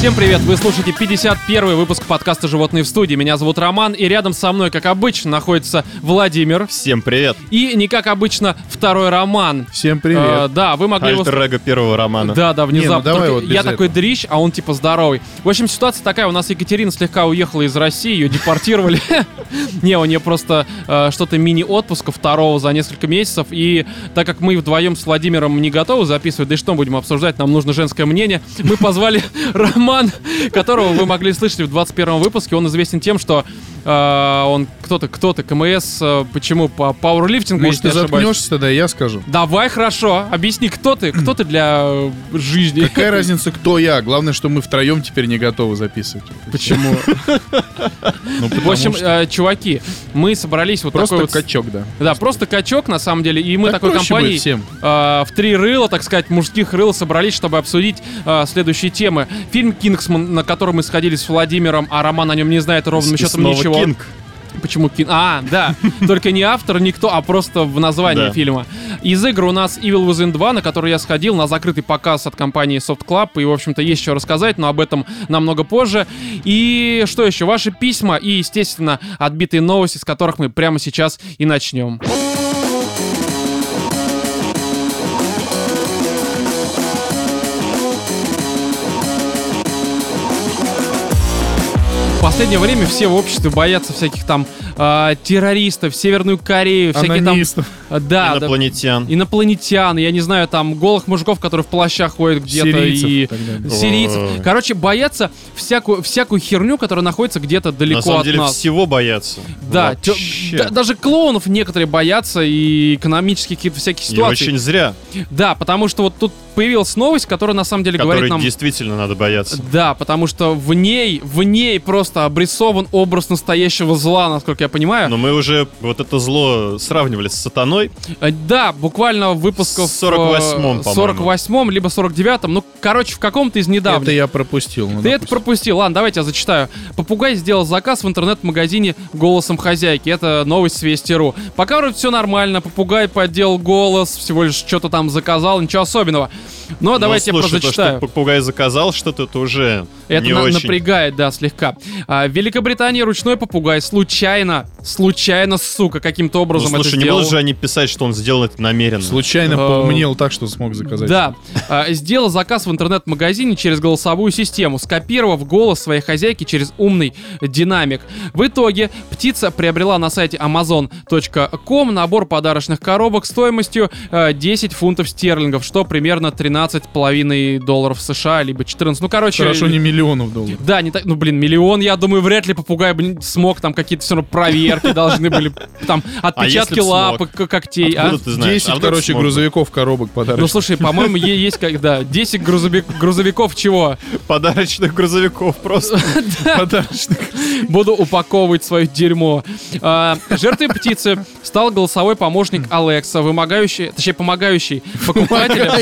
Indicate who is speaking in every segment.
Speaker 1: Всем привет! Вы слушаете 51 выпуск подкаста «Животные в студии». Меня зовут Роман, и рядом со мной, как обычно, находится Владимир.
Speaker 2: Всем привет.
Speaker 1: И не как обычно, второй Роман.
Speaker 3: Всем привет.
Speaker 1: Э, да, вы могли его...
Speaker 2: Альтер-эго первого романа.
Speaker 1: Да, да, внезапно.
Speaker 3: Не, ну давай вот без
Speaker 1: я такой
Speaker 3: этого.
Speaker 1: дрищ, а он типа здоровый. В общем, ситуация такая. У нас Екатерина слегка уехала из России, ее депортировали. Не, у нее просто э, что-то мини-отпуска второго за несколько месяцев. И так как мы вдвоем с Владимиром не готовы записывать, да и что будем обсуждать, нам нужно женское мнение, мы позвали Роман, которого вы могли слышать в 21 выпуске. Он известен тем, что э, он кто-то, кто-то, КМС, э, почему по пауэрлифтингу,
Speaker 3: если ты заткнешься, тогда я скажу.
Speaker 1: Давай, хорошо. Объясни, кто ты? Кто ты для э, жизни?
Speaker 3: Какая разница, кто я? Главное, что мы втроем теперь не готовы записывать.
Speaker 1: Почему?
Speaker 3: Ну,
Speaker 1: В общем, э, чуваки, мы собрались вот
Speaker 3: просто
Speaker 1: такой вот...
Speaker 3: качок, да.
Speaker 1: Да, просто качок, на самом деле, и мы
Speaker 3: Так
Speaker 1: такой компанией в три рыла, так сказать, мужских рыл собрались, чтобы обсудить следующие темы. Фильм «Кингсман», на который мы сходили с Владимиром, а Роман о нем не знает ровным счетом ничего.
Speaker 2: Кинг.
Speaker 1: Почему Кин? А, да. Только не автор, никто, а просто в названии
Speaker 2: Да.
Speaker 1: фильма. Из игр у нас Evil Within 2, на который я сходил на закрытый показ от компании Soft Club. И, в общем-то, есть что рассказать, но об этом намного позже. И что еще? Ваши письма и, естественно, отбитые новости, с которых мы прямо сейчас и начнем. Последнее время все в обществе боятся всяких там э, террористов, Северную Корею, всякие там...
Speaker 3: Анонистов.
Speaker 1: э, Да, да,
Speaker 2: Инопланетян.
Speaker 1: инопланетян, я не знаю, там голых мужиков, которые в плащах ходят где-то
Speaker 3: Сирийцев
Speaker 1: и
Speaker 3: и
Speaker 1: сирийцев. Короче, боятся всякую, всякую херню, которая находится где-то далеко
Speaker 2: На самом
Speaker 1: от
Speaker 2: деле
Speaker 1: нас.
Speaker 2: всего боятся.
Speaker 1: Да, тё-
Speaker 2: Вообще.
Speaker 1: да, даже клоунов некоторые боятся и экономических какие-то всякие
Speaker 2: И
Speaker 1: ситуации.
Speaker 2: очень зря,
Speaker 1: Да, потому что вот тут появилась новость, которая на самом деле
Speaker 2: которые
Speaker 1: говорит нам...
Speaker 2: действительно надо бояться.
Speaker 1: Да, потому что в ней, в ней просто обрисован образ настоящего зла, насколько я понимаю.
Speaker 2: Но мы уже вот это зло сравнивали с сатаной.
Speaker 1: Э, Да, буквально в выпусках...
Speaker 2: С 48-м,
Speaker 1: э,
Speaker 2: по-моему.
Speaker 1: 48-м, либо 49-м. Ну, короче, в каком-то из недавних.
Speaker 3: Это я пропустил. ну,
Speaker 1: Ты это
Speaker 3: допустим.
Speaker 1: пропустил. Ладно, давайте я зачитаю. Попугай сделал заказ в интернет-магазине голосом хозяйки. Это новость с Вести.ру. Пока вроде все нормально. Попугай подделал голос, всего лишь что-то там заказал, ничего особенного. Но давайте
Speaker 2: Но,
Speaker 1: я
Speaker 2: слушай, то, что попугай заказал что-то, это уже
Speaker 1: Это
Speaker 2: не
Speaker 1: на-
Speaker 2: очень.
Speaker 1: напрягает, да, слегка. А, в Великобритании ручной попугай случайно, случайно, сука, каким-то
Speaker 2: Ну,
Speaker 1: образом
Speaker 2: слушай,
Speaker 1: это
Speaker 2: не
Speaker 1: сделал.
Speaker 2: будут же они писать, что он сделал это намеренно.
Speaker 3: Случайно
Speaker 1: Э,
Speaker 3: поумнел так, что смог заказать.
Speaker 1: Да, А, сделал заказ в интернет-магазине через голосовую систему, скопировав голос своей хозяйки через умный динамик. В итоге птица приобрела на сайте amazon.com набор подарочных коробок стоимостью э, 10 фунтов стерлингов, что примерно 13,5 долларов США, либо 14. Ну, короче...
Speaker 3: Хорошо, не миллионов долларов.
Speaker 1: Да, не так, ну блин, миллион, я думаю, вряд ли попугай бы смог, там какие-то все равно проверки должны были, там отпечатки
Speaker 2: если б
Speaker 1: лапок, когтей. а?
Speaker 2: Откуда ты знаешь?
Speaker 3: 10,
Speaker 2: А вдруг
Speaker 3: короче, грузовиков коробок
Speaker 1: Ну
Speaker 3: подарочных.
Speaker 1: слушай, по-моему, есть когда 10 грузовик- грузовиков чего?
Speaker 2: Подарочных грузовиков просто.
Speaker 3: Подарочных.
Speaker 1: Буду упаковывать свое дерьмо. А, жертвой птицы стал голосовой помощник Алекса, вымогающий, точнее, помогающий покупателям,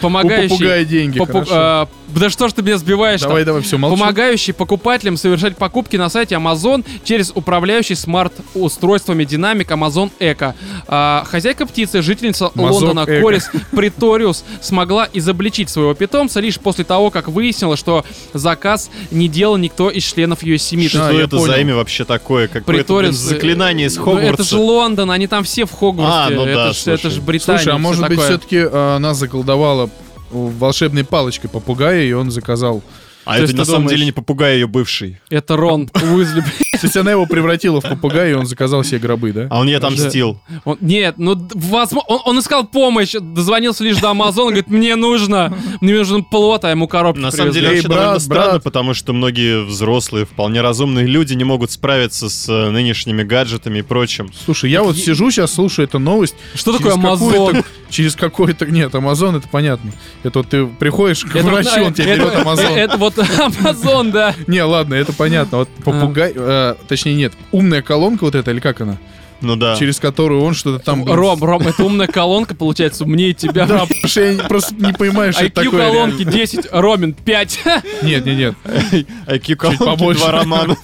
Speaker 1: помогающий...
Speaker 3: деньги,
Speaker 1: а, да что ж ты меня сбиваешь
Speaker 3: Давай, давай, все, молчу.
Speaker 1: Помогающий покупателям совершать покупки на сайте Amazon через управляющий смарт-устройствами динамик Amazon Echo. А, хозяйка птицы, жительница
Speaker 3: Amazon
Speaker 1: Лондона
Speaker 3: Echo.
Speaker 1: Корис Приториус, смогла изобличить своего питомца лишь после того, как выяснила, что заказ не делал никто из членов ее семьи.
Speaker 3: Что
Speaker 2: это
Speaker 3: понял.
Speaker 2: за имя вообще такое? Какое-то блин,
Speaker 1: Приторис...
Speaker 2: заклинание из
Speaker 1: ну, Это
Speaker 2: Хогвартса.
Speaker 1: же Лондон, они там все в Хогвартсе.
Speaker 2: А, ну да,
Speaker 1: это, ж, это ж
Speaker 2: слушай.
Speaker 1: Британия.
Speaker 3: Слушай, а может быть,
Speaker 1: такое.
Speaker 3: все-таки она заколдовала волшебной палочкой попугая, и он заказал.
Speaker 2: А
Speaker 3: То
Speaker 2: это на самом
Speaker 3: думаешь-
Speaker 2: деле не попугай, а ее бывший.
Speaker 1: Это Рон Уизли.
Speaker 3: То есть она его превратила в попугая, и он заказал себе гробы, да?
Speaker 2: А он ей отомстил.
Speaker 1: Он- нет, ну, возможно, он, он искал помощь, дозвонился лишь до Амазона, говорит, мне нужно, мне нужен плод, а ему коробки
Speaker 2: На самом деле вообще довольно странно, потому что многие взрослые, вполне разумные люди не могут справиться с э, нынешними гаджетами и прочим.
Speaker 3: Слушай, я вот сижу сейчас, слушаю эту новость.
Speaker 1: Что такое Амазон?
Speaker 3: Через какой-то... Нет, Амазон, это понятно. Это вот ты приходишь к врачу, он тебе берет Амазон.
Speaker 1: Это вот Амазон, да.
Speaker 3: Не, ладно, это понятно. Вот попугай... э, точнее, нет, умная колонка вот эта, или как она?
Speaker 2: Ну да.
Speaker 3: через которую он что-то там...
Speaker 1: Ром, Ром, это умная колонка, получается, умнее тебя.
Speaker 3: Да, я просто не понимаю, что это такое.
Speaker 1: колонки
Speaker 3: реально.
Speaker 1: 10, Ромин 5.
Speaker 3: Нет, нет, нет.
Speaker 2: IQ колонки
Speaker 3: побольше.
Speaker 2: два романа.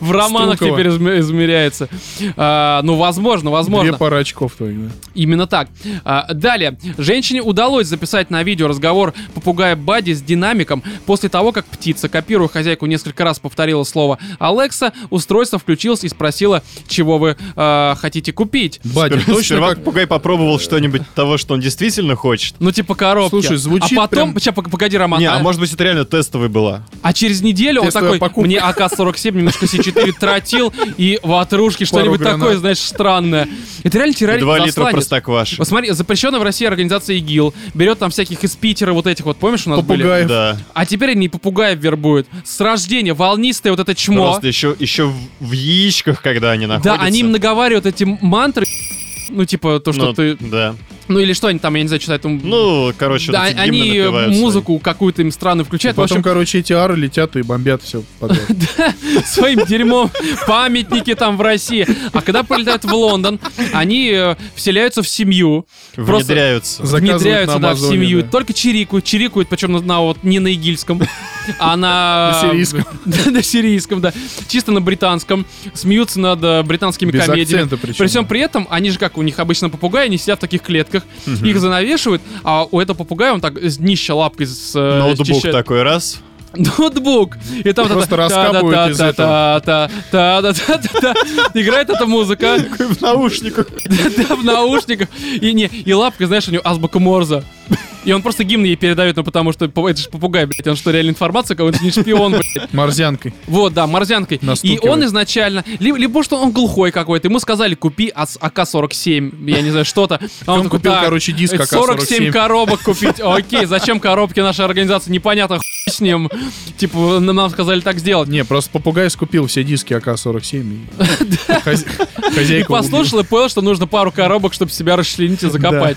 Speaker 1: В романах теперь изме- измеряется. А, ну, возможно, возможно.
Speaker 3: Две пары очков твоих, да.
Speaker 1: Именно так. А, далее. Женщине удалось записать на видео разговор попугая Бади с динамиком после того, как птица, копируя хозяйку, несколько раз повторила слово «Алекса», устройство включилось и спросило, чего вы а, хотите купить.
Speaker 3: Бади,
Speaker 2: Сперва
Speaker 3: точно как...
Speaker 2: попугай попробовал что-нибудь того, что он действительно хочет.
Speaker 1: Ну, типа коробки.
Speaker 3: Слушай, звучит
Speaker 1: А потом...
Speaker 3: прям-
Speaker 1: пог- погоди, Роман.
Speaker 2: Не,
Speaker 1: а,
Speaker 2: а может быть это реально тестовый была.
Speaker 1: а через неделю он
Speaker 3: Тестовая
Speaker 1: такой,
Speaker 3: покупка.
Speaker 1: мне АК-47, немножко С4 тротил и ватрушки, что-нибудь такое, знаешь, странное. Это реально терроризм.
Speaker 2: Два литра
Speaker 1: засланец.
Speaker 2: простокваши.
Speaker 1: Вот смотри, запрещенная в России организация ИГИЛ берет там всяких из Питера вот этих вот, помнишь, у нас были?
Speaker 3: Попугаев.
Speaker 2: Да.
Speaker 1: А теперь они попугаев вербуют. С рождения волнистое вот это чмо.
Speaker 2: Просто еще, еще в, в яичках, когда они находятся.
Speaker 1: Да, они им наговаривают эти мантры. Ну, типа, то, что
Speaker 2: Ну,
Speaker 1: ты...
Speaker 2: Да.
Speaker 1: Ну, или что они там, я не знаю, читают. там-
Speaker 2: Ну, короче,
Speaker 1: да,
Speaker 2: вот
Speaker 1: они
Speaker 2: свои.
Speaker 1: музыку какую-то им странную включают. В
Speaker 3: Потом,
Speaker 1: общем,
Speaker 3: короче, эти ары летят и бомбят все подряд.
Speaker 1: своим дерьмом памятники там в России. А когда прилетают в Лондон, они э, вселяются в семью.
Speaker 2: Внедряются.
Speaker 1: Внедряются,
Speaker 3: на
Speaker 1: да, в семью.
Speaker 3: да.
Speaker 1: Только чирикают. Чирикают, причем на, на вот не на игильском, а на...
Speaker 3: На сирийском.
Speaker 1: Да, на сирийском, да. Чисто на британском. Смеются над э, британскими
Speaker 3: Без
Speaker 1: комедиями.
Speaker 3: акцента причем.
Speaker 1: При всем при этом, они же как, у них обычно попугаи, они сидят в таких клетках, их занавешивают, а у этого попугая он так с днища лапкой с, э,
Speaker 2: Ноутбук
Speaker 1: счищает.
Speaker 2: такой раз.
Speaker 1: Ноутбук. И там
Speaker 3: Просто раскапывают из.
Speaker 1: Играет эта музыка.
Speaker 2: В наушниках.
Speaker 1: Да, в наушниках. И, не, и лапка, знаешь, у него азбука Морза. И он просто гимн ей передает, ну потому что это же попугай, блядь. Он что, реально информация, какой-то не шпион, блядь.
Speaker 3: Морзянкой.
Speaker 1: Вот, да, морзянкой. И он изначально, либо, либо что он глухой какой-то, ему сказали, купи АС- АК-47, я не знаю, что-то. А
Speaker 3: Он
Speaker 1: такой,
Speaker 3: купил,
Speaker 1: «Так,
Speaker 3: короче, диск
Speaker 1: 47
Speaker 3: АК-47.
Speaker 1: коробок купить. Окей, зачем коробки нашей организации? Непонятно, хуй с ним. Типа, нам сказали так сделать.
Speaker 3: Не, просто попугай скупил все диски АК-47. и хозя-
Speaker 1: И
Speaker 3: Хозяйка
Speaker 1: послушал и понял, что нужно пару коробок, чтобы себя расчленить и закопать.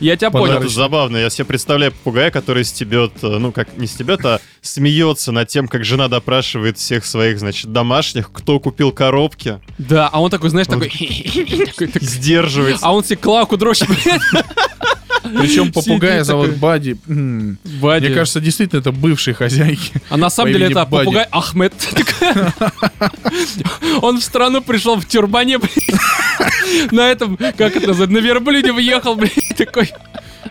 Speaker 1: Я тебя понял.
Speaker 2: Это забавно. Я себе представляю попугая, который стебет, э, ну как не стебет, а смеется над тем, как жена допрашивает всех своих, значит, домашних, кто купил коробки,
Speaker 1: Да, а он такой, знаешь, такой... такой, так-
Speaker 2: сдерживается.
Speaker 1: А он себе клавку дрочит.
Speaker 3: Причем попугая зовут. Бади.
Speaker 1: Бади.
Speaker 3: Мне кажется, действительно, это бывший хозяйки.
Speaker 1: А на самом деле это попугай Ахмед. Он в страну пришел в тюрбане, блядь. На этом, как это называется, на верблюде въехал, блядь, такой.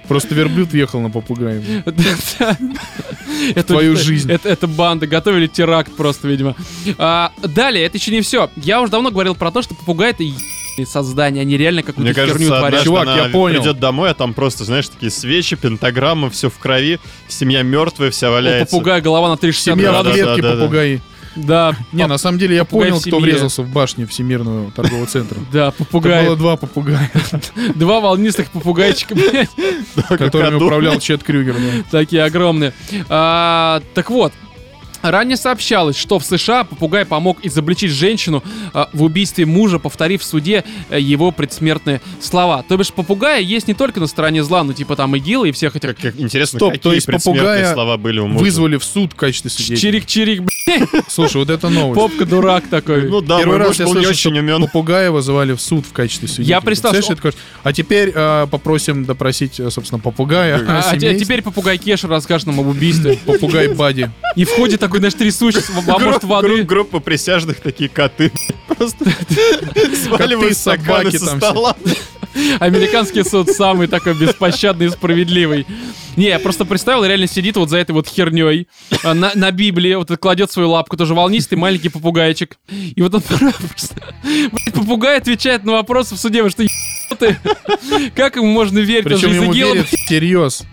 Speaker 3: Просто верблюд въехал на попугая. Твою жизнь.
Speaker 1: Это, банда, готовили теракт просто, видимо. А, далее, это еще не все. Я уже давно говорил про то, что попугай это создания, они реально какую-то
Speaker 2: Мне
Speaker 1: херню
Speaker 2: кажется,
Speaker 1: творят.
Speaker 3: Чувак,
Speaker 2: она
Speaker 3: я понял.
Speaker 2: придет домой, а там просто, знаешь, такие свечи, пентаграммы, все в крови, семья мертвая, вся
Speaker 1: У
Speaker 2: валяется.
Speaker 1: попугая голова на 360
Speaker 3: Семья в
Speaker 2: да,
Speaker 1: градусов.
Speaker 3: клетке
Speaker 2: да, да.
Speaker 3: попугаи.
Speaker 1: Да,
Speaker 3: Не, на самом деле я
Speaker 1: попугай
Speaker 3: понял,
Speaker 1: в
Speaker 3: кто
Speaker 1: семье.
Speaker 3: врезался в башню Всемирного торгового центра.
Speaker 1: да,
Speaker 3: Это
Speaker 1: попугай.
Speaker 3: было два попугая,
Speaker 1: Два волнистых попугайчика, блядь.
Speaker 3: которыми управлял Чет Крюгер. да.
Speaker 1: Такие огромные. А, так вот. Ранее сообщалось, что в США попугай помог изобличить женщину а, в убийстве мужа, повторив в суде э, его предсмертные слова. То бишь, попугая есть не только на стороне зла, ну типа там ИГИЛ и всех этих...
Speaker 2: Как, как интересно,
Speaker 3: Стоп,
Speaker 2: какие
Speaker 3: то есть
Speaker 2: предсмертные
Speaker 3: попугая
Speaker 2: слова были у мужа.
Speaker 3: Вызвали в суд в качестве свидетеля.
Speaker 1: Чирик-чирик,
Speaker 3: Слушай, вот это новость.
Speaker 1: попка дурак такой.
Speaker 2: Ну да,
Speaker 3: Первый раз я
Speaker 2: очень
Speaker 3: что
Speaker 2: умен.
Speaker 3: попугая вызывали в суд в качестве свидетеля.
Speaker 1: Я представил,
Speaker 3: кажется- А теперь э, попросим допросить, э, собственно, попугая.
Speaker 1: А, а теперь попугай Кеша расскажет нам об убийстве.
Speaker 3: попугай Бади.
Speaker 1: И входит такой, знаешь, трясущийся, а может воды.
Speaker 2: групп- Группа присяжных, такие коты. Просто сваливают стаканы
Speaker 3: собаки
Speaker 2: со
Speaker 3: там все.
Speaker 2: стола.
Speaker 1: Американский суд самый такой беспощадный и справедливый. Не, я просто представил, реально сидит вот за этой вот херней а, на, на Библии, вот кладет свою лапку, тоже волнистый маленький попугайчик. И вот он просто, попугай отвечает на вопросы в суде, что, ебанутые? Как ему можно верить?
Speaker 3: Причем ему верят всерьез.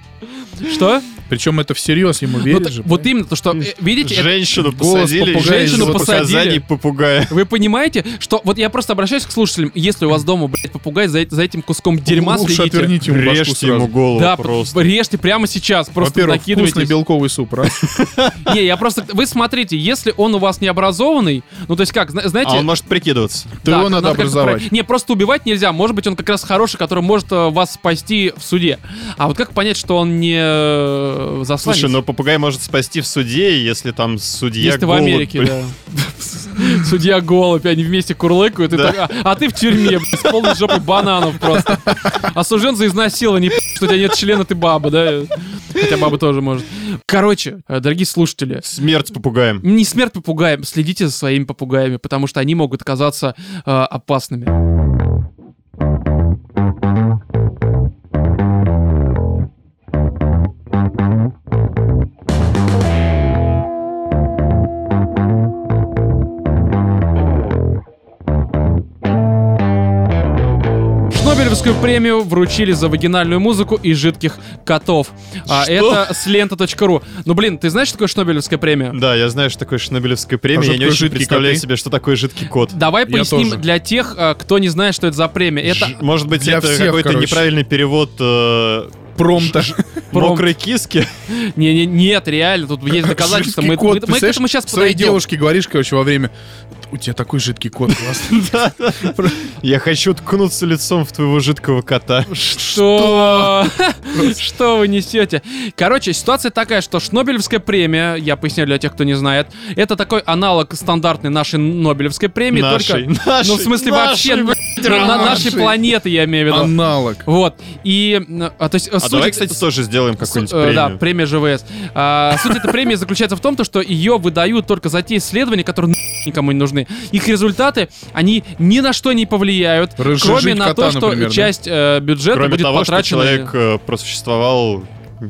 Speaker 1: Что?
Speaker 3: Причем это всерьез ему
Speaker 1: Вот,
Speaker 3: верят же.
Speaker 1: вот именно, то что, э, видите,
Speaker 2: Женщину
Speaker 3: голос
Speaker 2: посадили,
Speaker 3: попугая
Speaker 1: Женщину посадили.
Speaker 2: попугая.
Speaker 1: Вы понимаете, что вот я просто обращаюсь к слушателям, если у вас дома, блядь, попугай за, за этим куском дерьма
Speaker 3: Лучше
Speaker 1: следите.
Speaker 3: отверните ему
Speaker 2: Режьте ему голову
Speaker 1: Да,
Speaker 2: просто.
Speaker 1: режьте прямо сейчас, просто
Speaker 3: Во-первых, вкусный
Speaker 1: накидывайтесь.
Speaker 3: белковый суп, раз.
Speaker 1: Не, я просто... Вы смотрите, если он у вас не образованный, ну то есть как, зна- знаете...
Speaker 2: А он может прикидываться.
Speaker 3: То его надо образовать.
Speaker 1: Не, просто убивать нельзя. Может быть, он как раз хороший, который может э, вас спасти в суде. А вот как понять, что он не... э, засланец.
Speaker 2: Слушай, но попугай может спасти в суде, если там судья
Speaker 1: Если ты в
Speaker 2: голубь,
Speaker 1: Америке,
Speaker 2: блин.
Speaker 1: да. Судья голубь, они вместе курлыкают, и
Speaker 2: Да.
Speaker 1: так, а, а ты в тюрьме, блин, с полной жопой бананов просто. Осужден за изнасилование, что у тебя нет члена, ты баба, да? Хотя баба тоже может. Короче, э, дорогие слушатели,
Speaker 2: Смерть попугаем.
Speaker 1: не смерть попугаем, следите за своими попугаями, потому что они могут оказаться э, опасными. Шнобелевскую премию вручили за вагинальную музыку и жидких котов. А
Speaker 2: Что?
Speaker 1: это с лента.ру. Ну, блин, ты знаешь, что такое Шнобелевская премия?
Speaker 2: Да, я знаю, что такое Шнобелевская премия.
Speaker 3: А
Speaker 2: я не очень представляю
Speaker 3: коты?
Speaker 2: себе, что такое жидкий кот.
Speaker 1: Давай
Speaker 3: Я
Speaker 1: поясним
Speaker 3: тоже.
Speaker 1: для тех, э, кто не знает, что это за премия. Это
Speaker 2: Ж- Может быть,
Speaker 3: Для
Speaker 2: это
Speaker 3: всех,
Speaker 2: какой-то
Speaker 3: короче.
Speaker 2: неправильный перевод э,
Speaker 3: Промта.
Speaker 2: Мокрой киски.
Speaker 1: Не, не, нет, реально, тут есть доказательства. Мы, мы- мы к этому сейчас
Speaker 3: Своей
Speaker 1: подойдем.
Speaker 3: девушке говоришь, короче, во время... У тебя такой жидкий кот классный.
Speaker 2: Я хочу ткнуться лицом в твоего жидкого кота.
Speaker 1: Что? Что вы несете? Короче, ситуация такая, что Шнобелевская премия, я поясняю для тех, кто не знает, это такой аналог стандартной нашей Нобелевской премии,
Speaker 2: Нашей,
Speaker 1: ну, в смысле, вообще, нашей планеты, я имею в виду.
Speaker 3: Аналог.
Speaker 1: Вот. И, а, то есть,
Speaker 2: А
Speaker 1: суть
Speaker 2: давай, кстати, тоже сделаем какую-нибудь
Speaker 1: э, Да,
Speaker 2: премию.
Speaker 1: премия ЖВС. А, суть этой премии заключается в том, то, что ее выдают только за те исследования, которые никому не нужны. Их результаты, они ни на что не повлияют,
Speaker 3: Разжижить
Speaker 1: кроме на то,
Speaker 3: кота,
Speaker 1: что
Speaker 3: например, да?
Speaker 1: часть э, бюджета
Speaker 2: Кроме
Speaker 1: будет
Speaker 2: того, что
Speaker 1: потрачена...
Speaker 2: человек э, просуществовал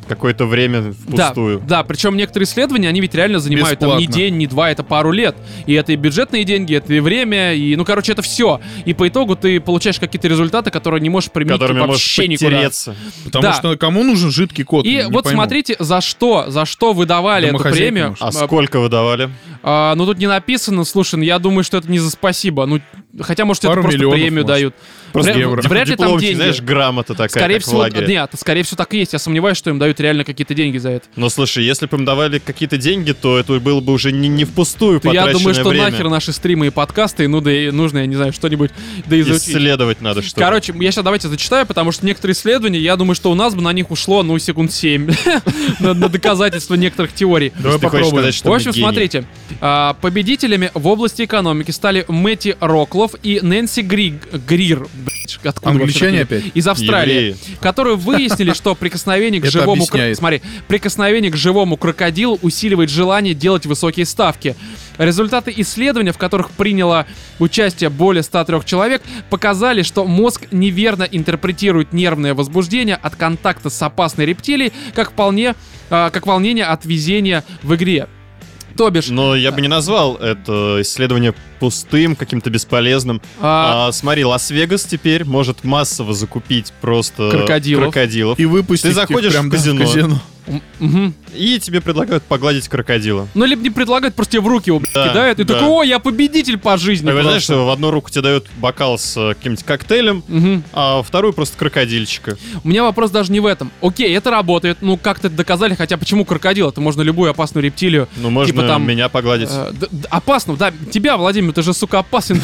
Speaker 2: какое-то время
Speaker 1: Да,
Speaker 2: впустую.
Speaker 1: да, причем некоторые исследования, они ведь реально занимают там не
Speaker 3: Бесплатно.
Speaker 1: день, не два, это пару лет. И это и бюджетные деньги, это и время, и, ну, короче, это все. И по итогу ты получаешь какие-то результаты, которые не можешь применить
Speaker 2: которыми
Speaker 1: типа,
Speaker 2: можешь
Speaker 1: вообще никуда.
Speaker 3: Потому
Speaker 1: Да.
Speaker 3: что кому нужен жидкий кот?
Speaker 1: И
Speaker 3: Не
Speaker 1: вот
Speaker 3: пойму.
Speaker 1: смотрите, за что, за что выдавали эту премию.
Speaker 2: А сколько вы давали?
Speaker 1: А, ну тут не написано, слушай, ну я думаю, что это не за спасибо. Ну, хотя, может,
Speaker 3: Пару
Speaker 1: это просто премию
Speaker 3: может.
Speaker 1: дают.
Speaker 2: Просто
Speaker 1: Вряд-
Speaker 2: евро.
Speaker 1: вряд ли там деньги.
Speaker 2: знаешь, грамота такая,
Speaker 1: скорее
Speaker 2: как в
Speaker 1: всего,
Speaker 2: лагере.
Speaker 1: нет, скорее всего так и есть. Я сомневаюсь, что им дают реально какие-то деньги за это.
Speaker 2: Но слушай, если бы им давали какие-то деньги, то это было бы уже не, не впустую
Speaker 1: То я думаю, что
Speaker 2: время.
Speaker 1: нахер наши стримы и подкасты, ну да и нужно, я не знаю, что-нибудь да изучить.
Speaker 2: Исследовать надо что
Speaker 1: Короче, я сейчас давайте зачитаю, потому что некоторые исследования, я думаю, что у нас бы на них ушло, ну, секунд 7 на доказательство некоторых теорий.
Speaker 3: Давай попробуем.
Speaker 1: В общем, смотрите, а, победителями в области экономики стали Мэтти Роклов и Нэнси Григ, Грир. Откуда
Speaker 3: Англичане опять?
Speaker 1: Из Австралии.
Speaker 2: Евреи.
Speaker 1: которые выяснили, что прикосновение к живому... Смотри, прикосновение к живому крокодилу усиливает желание делать высокие ставки. Результаты исследования, в которых приняло участие более 103 человек, показали, что мозг неверно интерпретирует нервное возбуждение от контакта с опасной рептилией, как вполне, а, как волнение от везения в игре. То бишь,
Speaker 2: Но я бы не назвал это исследование пустым, каким-то бесполезным.
Speaker 1: а,
Speaker 2: А, смотри, Лас-Вегас теперь может массово закупить просто
Speaker 1: Крокодилов.
Speaker 2: крокодилов.
Speaker 3: И выпустить
Speaker 2: Ты
Speaker 3: их
Speaker 2: заходишь
Speaker 3: прям
Speaker 2: в
Speaker 3: да,
Speaker 2: казино.
Speaker 1: м- мгм.
Speaker 2: И тебе предлагают погладить крокодила.
Speaker 1: Ну, либо не предлагают, просто тебе в руки его блядь,
Speaker 2: Да,
Speaker 1: кидают, и
Speaker 2: да.
Speaker 1: такой, о, я победитель по жизни.
Speaker 2: Вы знаешь,
Speaker 1: просто».
Speaker 2: что в одну руку тебе дают бокал с э, каким-нибудь коктейлем,
Speaker 1: Мгм.
Speaker 2: а во вторую просто крокодильчика.
Speaker 1: У меня вопрос даже не в этом. Окей, это работает. Ну, как-то это доказали, хотя почему крокодил? Это можно любую опасную рептилию.
Speaker 2: Ну, можно
Speaker 1: Типа там,
Speaker 2: меня погладить.
Speaker 1: Э, д- д- опасно, да. Тебя, Владимир, ты же, сука, опасен.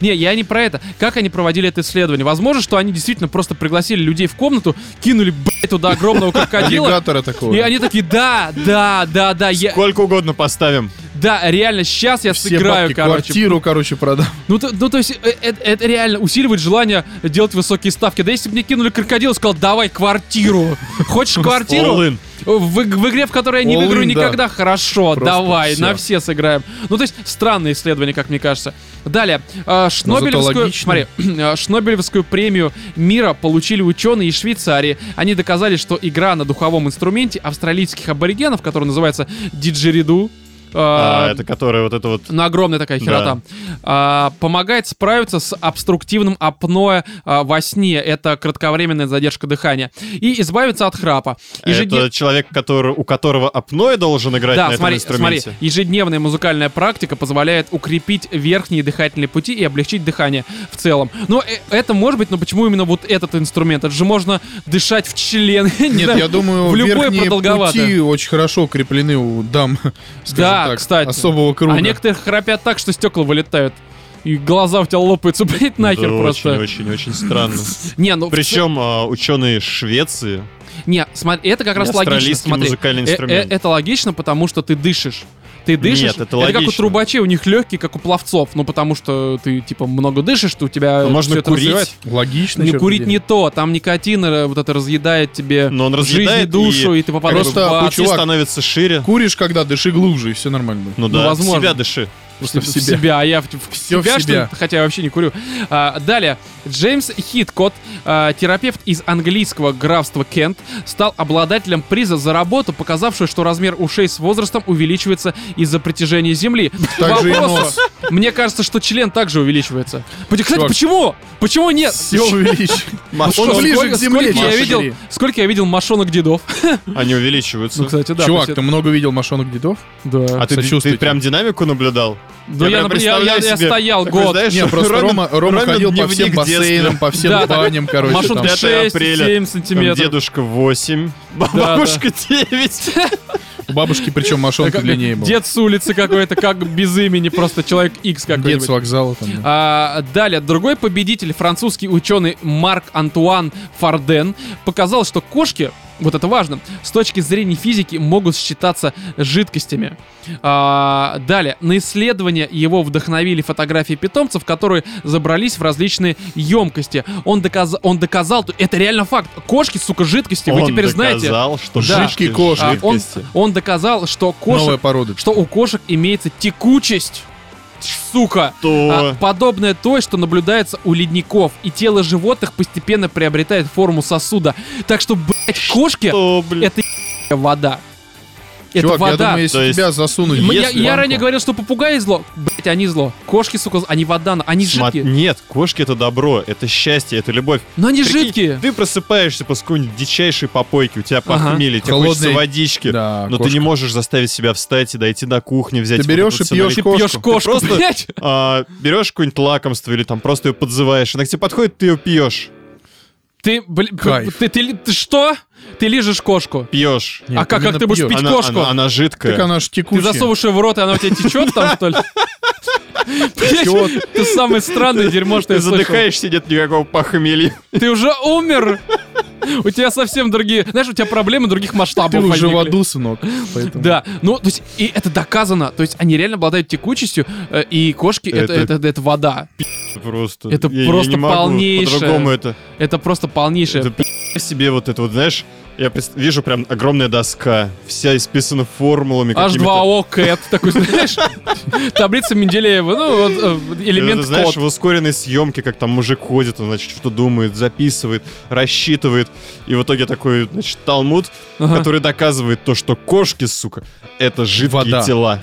Speaker 1: Не, я не про это. Как они проводили это исследование? Возможно, что они действительно просто пригласили людей в комнату, кинули, блядь, туда огромного крокодила.
Speaker 3: Аллигатора такого.
Speaker 1: И они такие, да, да, да, да, я,
Speaker 2: Сколько угодно поставим.
Speaker 1: да, реально, сейчас я
Speaker 3: Все
Speaker 1: сыграю,
Speaker 3: бабки,
Speaker 1: короче.
Speaker 3: квартиру, короче, продам.
Speaker 1: Ну, то, ну, то есть, э, э, это, реально усиливает желание делать высокие ставки. Да если бы мне кинули крокодила, сказал, давай квартиру. Хочешь квартиру? В, в игре, в которой я не
Speaker 3: All
Speaker 1: выиграю
Speaker 3: in, да.
Speaker 1: никогда, хорошо,
Speaker 3: Просто
Speaker 1: давай,
Speaker 3: всё.
Speaker 1: на все сыграем. Ну, то есть, странное исследование, как мне кажется. Далее, э, Шнобелевскую,
Speaker 3: логично.
Speaker 1: смотри, э, Шнобелевскую премию мира получили ученые из Швейцарии. Они доказали, что игра на духовом инструменте австралийских аборигенов, который называется диджериду, э,
Speaker 2: А, это которая вот это вот...
Speaker 1: ну, огромная такая херота. А, помогает справиться с обструктивным апноэ а, во сне. Это кратковременная задержка дыхания. И избавиться от храпа. Ежедне-
Speaker 2: Это человек, который, у которого апноэ должен играть
Speaker 1: Да,
Speaker 2: на
Speaker 1: смотри,
Speaker 2: этом инструменте.
Speaker 1: смотри, ежедневная музыкальная практика позволяет укрепить верхние дыхательные пути и облегчить дыхание в целом. Но э, это может быть, но почему именно вот этот инструмент? Это же можно дышать в член. Не
Speaker 3: Нет, я думаю,
Speaker 1: в любой
Speaker 3: верхние пути очень хорошо укреплены у дам, скажем
Speaker 1: Да,
Speaker 3: так,
Speaker 1: кстати.
Speaker 3: особого круга.
Speaker 1: А некоторые храпят так, что стекла вылетают. и глаза у тебя лопаются, блядь, нахер
Speaker 2: Да,
Speaker 1: просто.
Speaker 2: Очень-очень-очень странно.
Speaker 1: Не, ну...
Speaker 2: Причем а, ученые Швеции,
Speaker 1: Не, смотри, это как раз логично. Смотри,
Speaker 2: музыкальный
Speaker 1: э- э-
Speaker 2: инструмент.
Speaker 1: это логично, потому что ты дышишь. Ты дышишь.
Speaker 2: Нет, это
Speaker 1: как у
Speaker 2: логично.
Speaker 1: трубачей, у них легкие, как у пловцов. Ну, потому что ты, типа, много дышишь, то у тебя
Speaker 2: Ну, можно
Speaker 1: это
Speaker 2: курить,
Speaker 1: развивается.
Speaker 3: Логично.
Speaker 1: Не курить не то, там никотин э, вот это разъедает тебе
Speaker 2: но он
Speaker 1: жизнь и
Speaker 2: разъедает
Speaker 1: душу, и, ты попадаешь
Speaker 3: Просто
Speaker 1: в ад.
Speaker 2: пути
Speaker 3: чувак,
Speaker 2: становятся шире.
Speaker 3: Куришь, когда дыши глубже, и все нормально будет.
Speaker 2: Ну
Speaker 1: Ну,
Speaker 2: да,
Speaker 1: возможно.
Speaker 2: в себя дыши.
Speaker 3: Просто в
Speaker 1: в
Speaker 3: себя.
Speaker 1: себя, а я в, в
Speaker 3: Всё в
Speaker 1: себя, что
Speaker 3: себя.
Speaker 1: хотя я вообще не курю. А, далее, Джеймс Хиткот, а, терапевт из английского графства Кент, стал обладателем приза за работу, показавшую, что размер ушей с возрастом увеличивается из-за притяжения Земли.
Speaker 3: Так же и
Speaker 1: Вопрос.
Speaker 3: нос.
Speaker 1: Мне кажется, что член также увеличивается. Кстати,
Speaker 3: Чувак.
Speaker 1: почему? Почему нет?
Speaker 3: Все увеличь.
Speaker 2: Машон-
Speaker 3: Он ближе
Speaker 1: Сколько-
Speaker 3: к земле,
Speaker 1: сколько я видел, сколько я видел мошонок дедов.
Speaker 2: Они увеличиваются.
Speaker 1: Ну, кстати, да.
Speaker 3: Чувак, ты много видел мошонок дедов?
Speaker 1: Да.
Speaker 2: а ты, ты прям динамику наблюдал?
Speaker 1: Ну, я,
Speaker 2: прям
Speaker 1: например, я- я-
Speaker 2: представляю
Speaker 1: я
Speaker 2: себе
Speaker 1: стоял
Speaker 2: такой,
Speaker 1: год.
Speaker 2: знаешь,
Speaker 3: Не, просто
Speaker 2: Ромин-
Speaker 3: Рома, Рома
Speaker 2: Ромин
Speaker 3: ходил по всем бассейнам, по всем
Speaker 1: Да,
Speaker 3: баням, короче.
Speaker 1: Машон
Speaker 3: там.
Speaker 2: 5
Speaker 1: 6,
Speaker 2: апреля.
Speaker 1: 7
Speaker 2: Там
Speaker 1: сантиметров.
Speaker 2: дедушка 8,
Speaker 1: Да,
Speaker 2: бабушка 9.
Speaker 3: У бабушки причем машонка
Speaker 1: Как-
Speaker 3: длиннее была.
Speaker 1: Дед с улицы какой-то, как без имени, просто человек X
Speaker 3: Дед
Speaker 1: какой-нибудь.
Speaker 3: с вокзала там. да.
Speaker 1: А, далее, другой победитель, французский ученый Марк Антуан Фарден, показал, что кошки, вот это важно, с точки зрения физики могут считаться жидкостями. А, далее, на исследование его вдохновили фотографии питомцев, которые забрались в различные емкости. Он, доказ... он доказал, это реально факт, кошки, сука, жидкости, вы
Speaker 2: Он
Speaker 1: теперь знаете.
Speaker 2: доказал, что
Speaker 1: Да.
Speaker 3: Жидкие кошки.
Speaker 1: А, он, он доказал, что
Speaker 3: Новая
Speaker 1: кошек,
Speaker 3: порода.
Speaker 1: что у кошек имеется текучесть. Сука.
Speaker 2: То-
Speaker 1: А, подобное той, что наблюдается у ледников, и тело животных постепенно приобретает форму сосуда. Так что, блядь, кошки
Speaker 2: То, блин.
Speaker 1: это вода. Это
Speaker 3: Чувак, я
Speaker 1: вода.
Speaker 3: думаю, если
Speaker 2: То есть-
Speaker 3: тебя засунуть
Speaker 1: М-
Speaker 3: в
Speaker 1: я, я ранее говорил, что попугаи зло. Блять, они зло. Кошки, сука, они вода, они
Speaker 2: Сма-
Speaker 1: жидкие.
Speaker 2: Нет, кошки это добро, это счастье, это любовь.
Speaker 1: Но они
Speaker 2: Прикинь,
Speaker 1: жидкие.
Speaker 2: Ты просыпаешься после какой-нибудь дичайшей попойки, у тебя
Speaker 1: Ага.
Speaker 2: похмелье, тебе
Speaker 3: Холодный-
Speaker 2: хочется водички,
Speaker 3: Да,
Speaker 2: но ты
Speaker 3: кошка.
Speaker 2: не можешь заставить себя встать и дойти до кухни, взять
Speaker 3: Ты берешь
Speaker 2: вот
Speaker 3: и пьешь.
Speaker 1: Ты
Speaker 3: кошку.
Speaker 1: пьешь кошку,
Speaker 2: просто-
Speaker 1: блядь.
Speaker 2: А, берешь какое-нибудь лакомство или там просто ее подзываешь, она к тебе подходит, ты ее пьешь.
Speaker 1: Ты, блин,
Speaker 3: Кайф.
Speaker 1: ты, ты, ты что? Ты лижешь кошку.
Speaker 2: Пьешь.
Speaker 3: Нет,
Speaker 1: а как, как ты будешь пить
Speaker 2: Она,
Speaker 1: кошку?
Speaker 2: она- она жидкая.
Speaker 3: Так она ж
Speaker 1: Ты
Speaker 3: текучая.
Speaker 1: засовываешь ее в рот, и она у тебя течет там, что ли? Это самое странное дерьмо, что
Speaker 2: Ты
Speaker 1: я слышал.
Speaker 2: задыхаешься, нет никакого похмелья.
Speaker 1: Ты уже умер! У тебя совсем другие... Знаешь, у тебя проблемы других масштабов
Speaker 3: Ты уже в аду, сынок. Поэтому-
Speaker 1: Да, ну, то есть, и это доказано. То есть, они реально обладают текучестью, э, и кошки — это,
Speaker 2: Это-
Speaker 1: это, это вода.
Speaker 2: Просто.
Speaker 1: Это
Speaker 2: я- я
Speaker 1: просто
Speaker 2: могу
Speaker 1: полнейшее.
Speaker 2: По-другому это.
Speaker 1: Это просто полнейшее...
Speaker 2: Это себе вот это вот, знаешь, я пред- вижу прям огромная доска, вся исписана формулами какими-то.
Speaker 1: H2O CAT, такой, знаешь, таблица Менделеева, ну, вот, э, элемент
Speaker 2: Это, знаешь, в ускоренной съемке, как там мужик ходит, он, значит, что думает, записывает, рассчитывает. И в итоге такой, значит, талмуд, который доказывает то, что кошки, сука, это жидкие тела.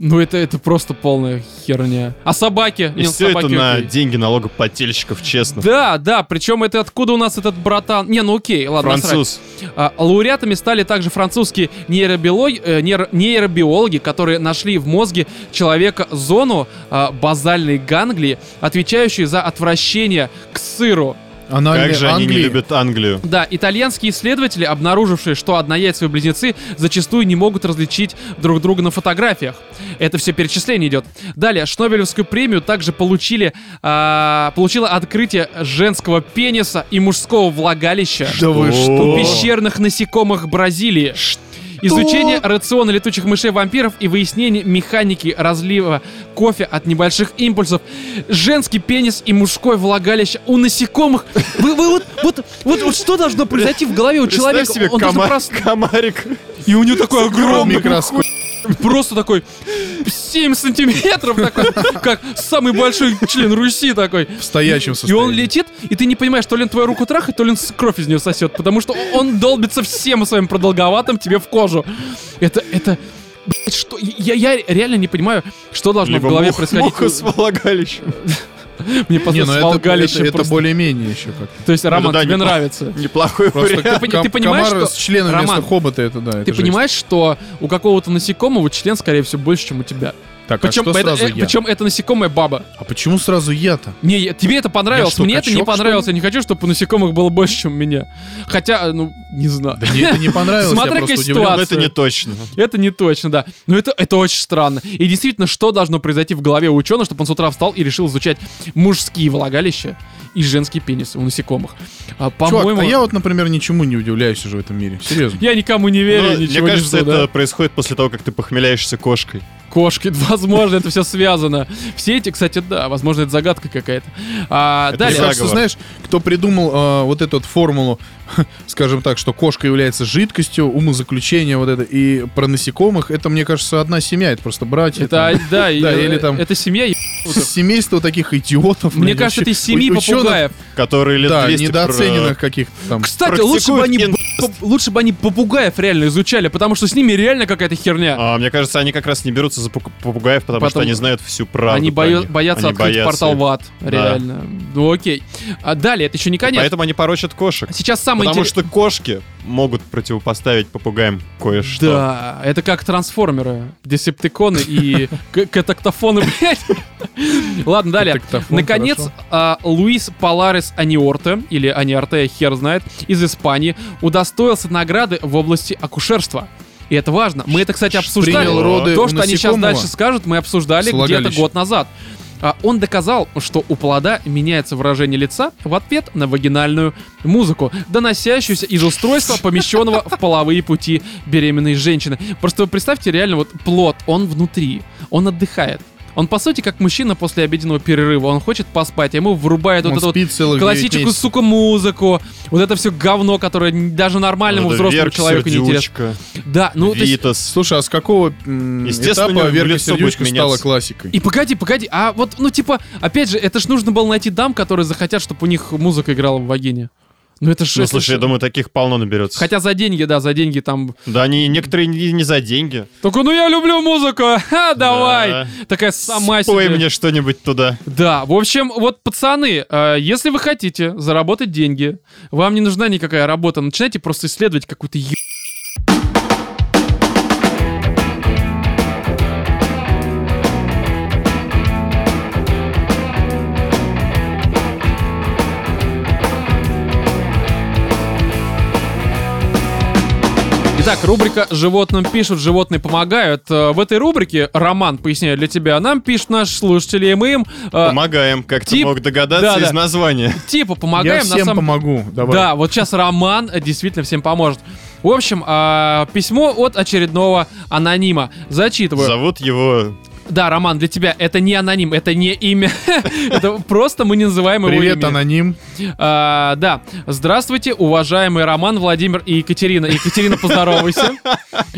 Speaker 1: Ну, это, это просто полная херня. А собаки?
Speaker 2: И
Speaker 1: Не,
Speaker 2: все это
Speaker 1: собаки
Speaker 2: на
Speaker 1: окей.
Speaker 2: деньги налогоплательщиков, честно.
Speaker 1: Да, да, причем это откуда у нас этот братан? Не, ну окей, ладно, насрать.
Speaker 2: Француз.
Speaker 1: А, лауреатами стали также французские нейробиологи, э, нейро- нейробиологи, которые нашли в мозге человека зону а, базальной ганглии, отвечающую за отвращение к сыру.
Speaker 3: Анальные
Speaker 2: Как же они не
Speaker 3: Англии.
Speaker 2: любят Англию.
Speaker 1: Да, итальянские исследователи, обнаружившие, что однояйцевые близнецы зачастую не могут различить друг друга на фотографиях. Это все перечисление идет. Далее, Шнобелевскую премию также получили, а, получило открытие женского пениса и мужского влагалища
Speaker 3: Да вы что?
Speaker 1: у пещерных насекомых Бразилии. Изучение рациона летучих мышей-вампиров и выяснение механики разлива кофе от небольших импульсов. Женский пенис и мужское влагалище у насекомых. Вы, вы вот, вот, вот, вот что должно произойти в голове у
Speaker 2: Представь
Speaker 1: человека?
Speaker 2: себе
Speaker 1: Он должен
Speaker 2: кома-
Speaker 1: прос-
Speaker 2: комарик.
Speaker 1: И у него такой огромный,
Speaker 3: Микроскоп.
Speaker 1: Просто такой 7 сантиметров, такой, как самый большой член Руси такой.
Speaker 3: В стоячем
Speaker 1: И
Speaker 3: состоянии.
Speaker 1: он летит, и ты не понимаешь, то ли он твою руку трахает, то ли он кровь из нее сосет, потому что он долбится всем своим продолговатым тебе в кожу. Это, это, блядь, что? Я, я реально не понимаю, что должно
Speaker 2: Либо
Speaker 1: в голове
Speaker 2: мух-
Speaker 1: происходить.
Speaker 2: муха с влагалищем.
Speaker 1: Мне
Speaker 3: Не, ну это, более-менее еще как.
Speaker 1: То есть, Роман,
Speaker 2: да,
Speaker 1: тебе нравится.
Speaker 2: Неплохой
Speaker 3: Просто
Speaker 2: вариант.
Speaker 1: ты понимаешь, что-
Speaker 3: с членом
Speaker 1: Роман,
Speaker 3: вместо хобота, это да, это
Speaker 1: Ты
Speaker 3: жесть.
Speaker 1: понимаешь, что у какого-то насекомого член, скорее всего, больше, чем у тебя?
Speaker 3: Так, а
Speaker 1: Причем,
Speaker 3: что
Speaker 1: это,
Speaker 3: сразу
Speaker 1: э,
Speaker 3: я?
Speaker 1: причем это насекомое баба.
Speaker 3: А почему сразу я-то?
Speaker 1: Не, я- тебе это понравилось,
Speaker 3: Я что,
Speaker 1: мне это не
Speaker 3: качок, что
Speaker 1: понравилось. Я не хочу, чтобы насекомых было больше, чем у меня. Хотя, ну, не знаю.
Speaker 3: Да мне это не понравилось, я
Speaker 1: Смотря
Speaker 3: просто
Speaker 1: какая
Speaker 3: удивлен.
Speaker 2: Но
Speaker 1: ситуация.
Speaker 2: это не точно.
Speaker 1: Это не точно, да. Но это, это очень странно. И действительно, что должно произойти в голове у ученого, чтобы он с утра встал и решил изучать мужские влагалища и женские пенисы у насекомых? А,
Speaker 3: Чувак,
Speaker 1: по-моему,
Speaker 3: а я вот, например, ничему не удивляюсь уже в этом мире. Серьезно.
Speaker 1: я никому не верю,
Speaker 2: Но
Speaker 1: ничего
Speaker 2: Ну, мне кажется,
Speaker 1: не жду,
Speaker 2: это
Speaker 1: да.
Speaker 2: происходит после того, как ты похмеляешься кошкой.
Speaker 1: Кошки, возможно, это все связано. Все эти, кстати, да, возможно, это загадка какая-то. А,
Speaker 2: Это
Speaker 1: далее.
Speaker 3: Кажется, знаешь, кто придумал а, вот эту вот формулу, скажем так, что кошка является жидкостью, умозаключение вот это, и про насекомых, это, мне кажется, одна семья, это просто братья.
Speaker 1: Это,
Speaker 3: там,
Speaker 1: да, и,
Speaker 3: Да,
Speaker 1: э,
Speaker 3: или там-
Speaker 1: это семья
Speaker 3: семейство таких идиотов.
Speaker 1: Мне
Speaker 3: блин,
Speaker 1: кажется, это из семьи попугаев.
Speaker 2: Которые лет
Speaker 3: Да,
Speaker 2: 200
Speaker 3: недооцененных каких-то там.
Speaker 1: Кстати, лучше бы, они, лучше бы они попугаев реально изучали, потому что с ними реально какая-то херня.
Speaker 2: А, мне кажется, они как раз не берутся за попугаев, потому что
Speaker 1: Потом-
Speaker 2: они знают всю правду.
Speaker 1: они
Speaker 2: них.
Speaker 1: боятся
Speaker 2: Они
Speaker 1: открыть
Speaker 2: боятся
Speaker 1: портал в ад. Реально. Ну окей. А далее, это еще не конец.
Speaker 2: Поэтому они порочат кошек.
Speaker 1: Сейчас самое
Speaker 2: Потому
Speaker 1: интересное.
Speaker 2: что кошки могут противопоставить попугаям кое-что.
Speaker 1: Да, это как трансформеры, десептиконы и катактофоны, блядь. Ладно, далее. Наконец, а, Луис Паларес Аниорте, или Аниорте, хер знает, из Испании, удостоился награды в области акушерства. И это важно. Мы это, кстати, обсуждали.
Speaker 3: Принял роды
Speaker 1: То, что они сейчас дальше скажут, мы обсуждали где-то год назад. А, Он доказал, что у плода меняется выражение лица в ответ на вагинальную музыку, доносящуюся из устройства, помещенного в половые пути беременной женщины. Просто вы представьте реально вот плод, он внутри, он отдыхает. Он, по сути, как мужчина после обеденного перерыва. Он хочет поспать, а ему врубают
Speaker 3: Он
Speaker 1: вот эту вот классическую,
Speaker 3: месяцев.
Speaker 1: сука, музыку. Вот это все говно, которое даже нормальному
Speaker 2: Вот
Speaker 1: взрослому
Speaker 2: Верка
Speaker 1: человеку не интересно.
Speaker 2: Сердючка,
Speaker 1: Да, ну, то есть-
Speaker 2: Витас.
Speaker 3: Слушай, а с какого этапа Верка Сердючка стала классикой?
Speaker 1: И погоди, погоди, а вот, ну, типа, опять же, это ж нужно было найти дам, которые захотят, чтобы у них музыка играла в вагине. Ну, это ж...
Speaker 2: Ну, слушай, я думаю, таких полно наберется.
Speaker 1: Хотя за деньги, да, за деньги там...
Speaker 2: Да, они некоторые не, не за деньги.
Speaker 1: Только, ну, я люблю музыку, ха, давай!
Speaker 2: Да.
Speaker 1: Такая сама
Speaker 2: Спой
Speaker 1: себе.
Speaker 2: мне что-нибудь туда.
Speaker 1: Да, в общем, вот, пацаны, э, если вы хотите заработать деньги, вам не нужна никакая работа, начинайте просто исследовать какую-то е... Итак, рубрика «Животным пишут, животные помогают». Э, В этой рубрике, Роман, поясняю для тебя, нам пишут наши слушатели, и мы им э,
Speaker 2: Помогаем, как ты
Speaker 1: тип-
Speaker 2: мог догадаться
Speaker 1: да,
Speaker 2: из
Speaker 1: да.
Speaker 2: названия.
Speaker 1: типа
Speaker 3: Я
Speaker 1: помогаем. на
Speaker 3: всем
Speaker 1: самом-
Speaker 3: помогу. Давай.
Speaker 1: Да, вот сейчас Роман э, действительно всем поможет. В общем, а, письмо от очередного анонима. Зачитываю.
Speaker 2: Зовут его...
Speaker 1: Да, Роман, для тебя это не аноним, это не имя. Это просто мы не называем его
Speaker 3: Привет, аноним.
Speaker 1: А, Да. Здравствуйте, уважаемый Роман, Владимир и Екатерина. Екатерина, поздоровайся.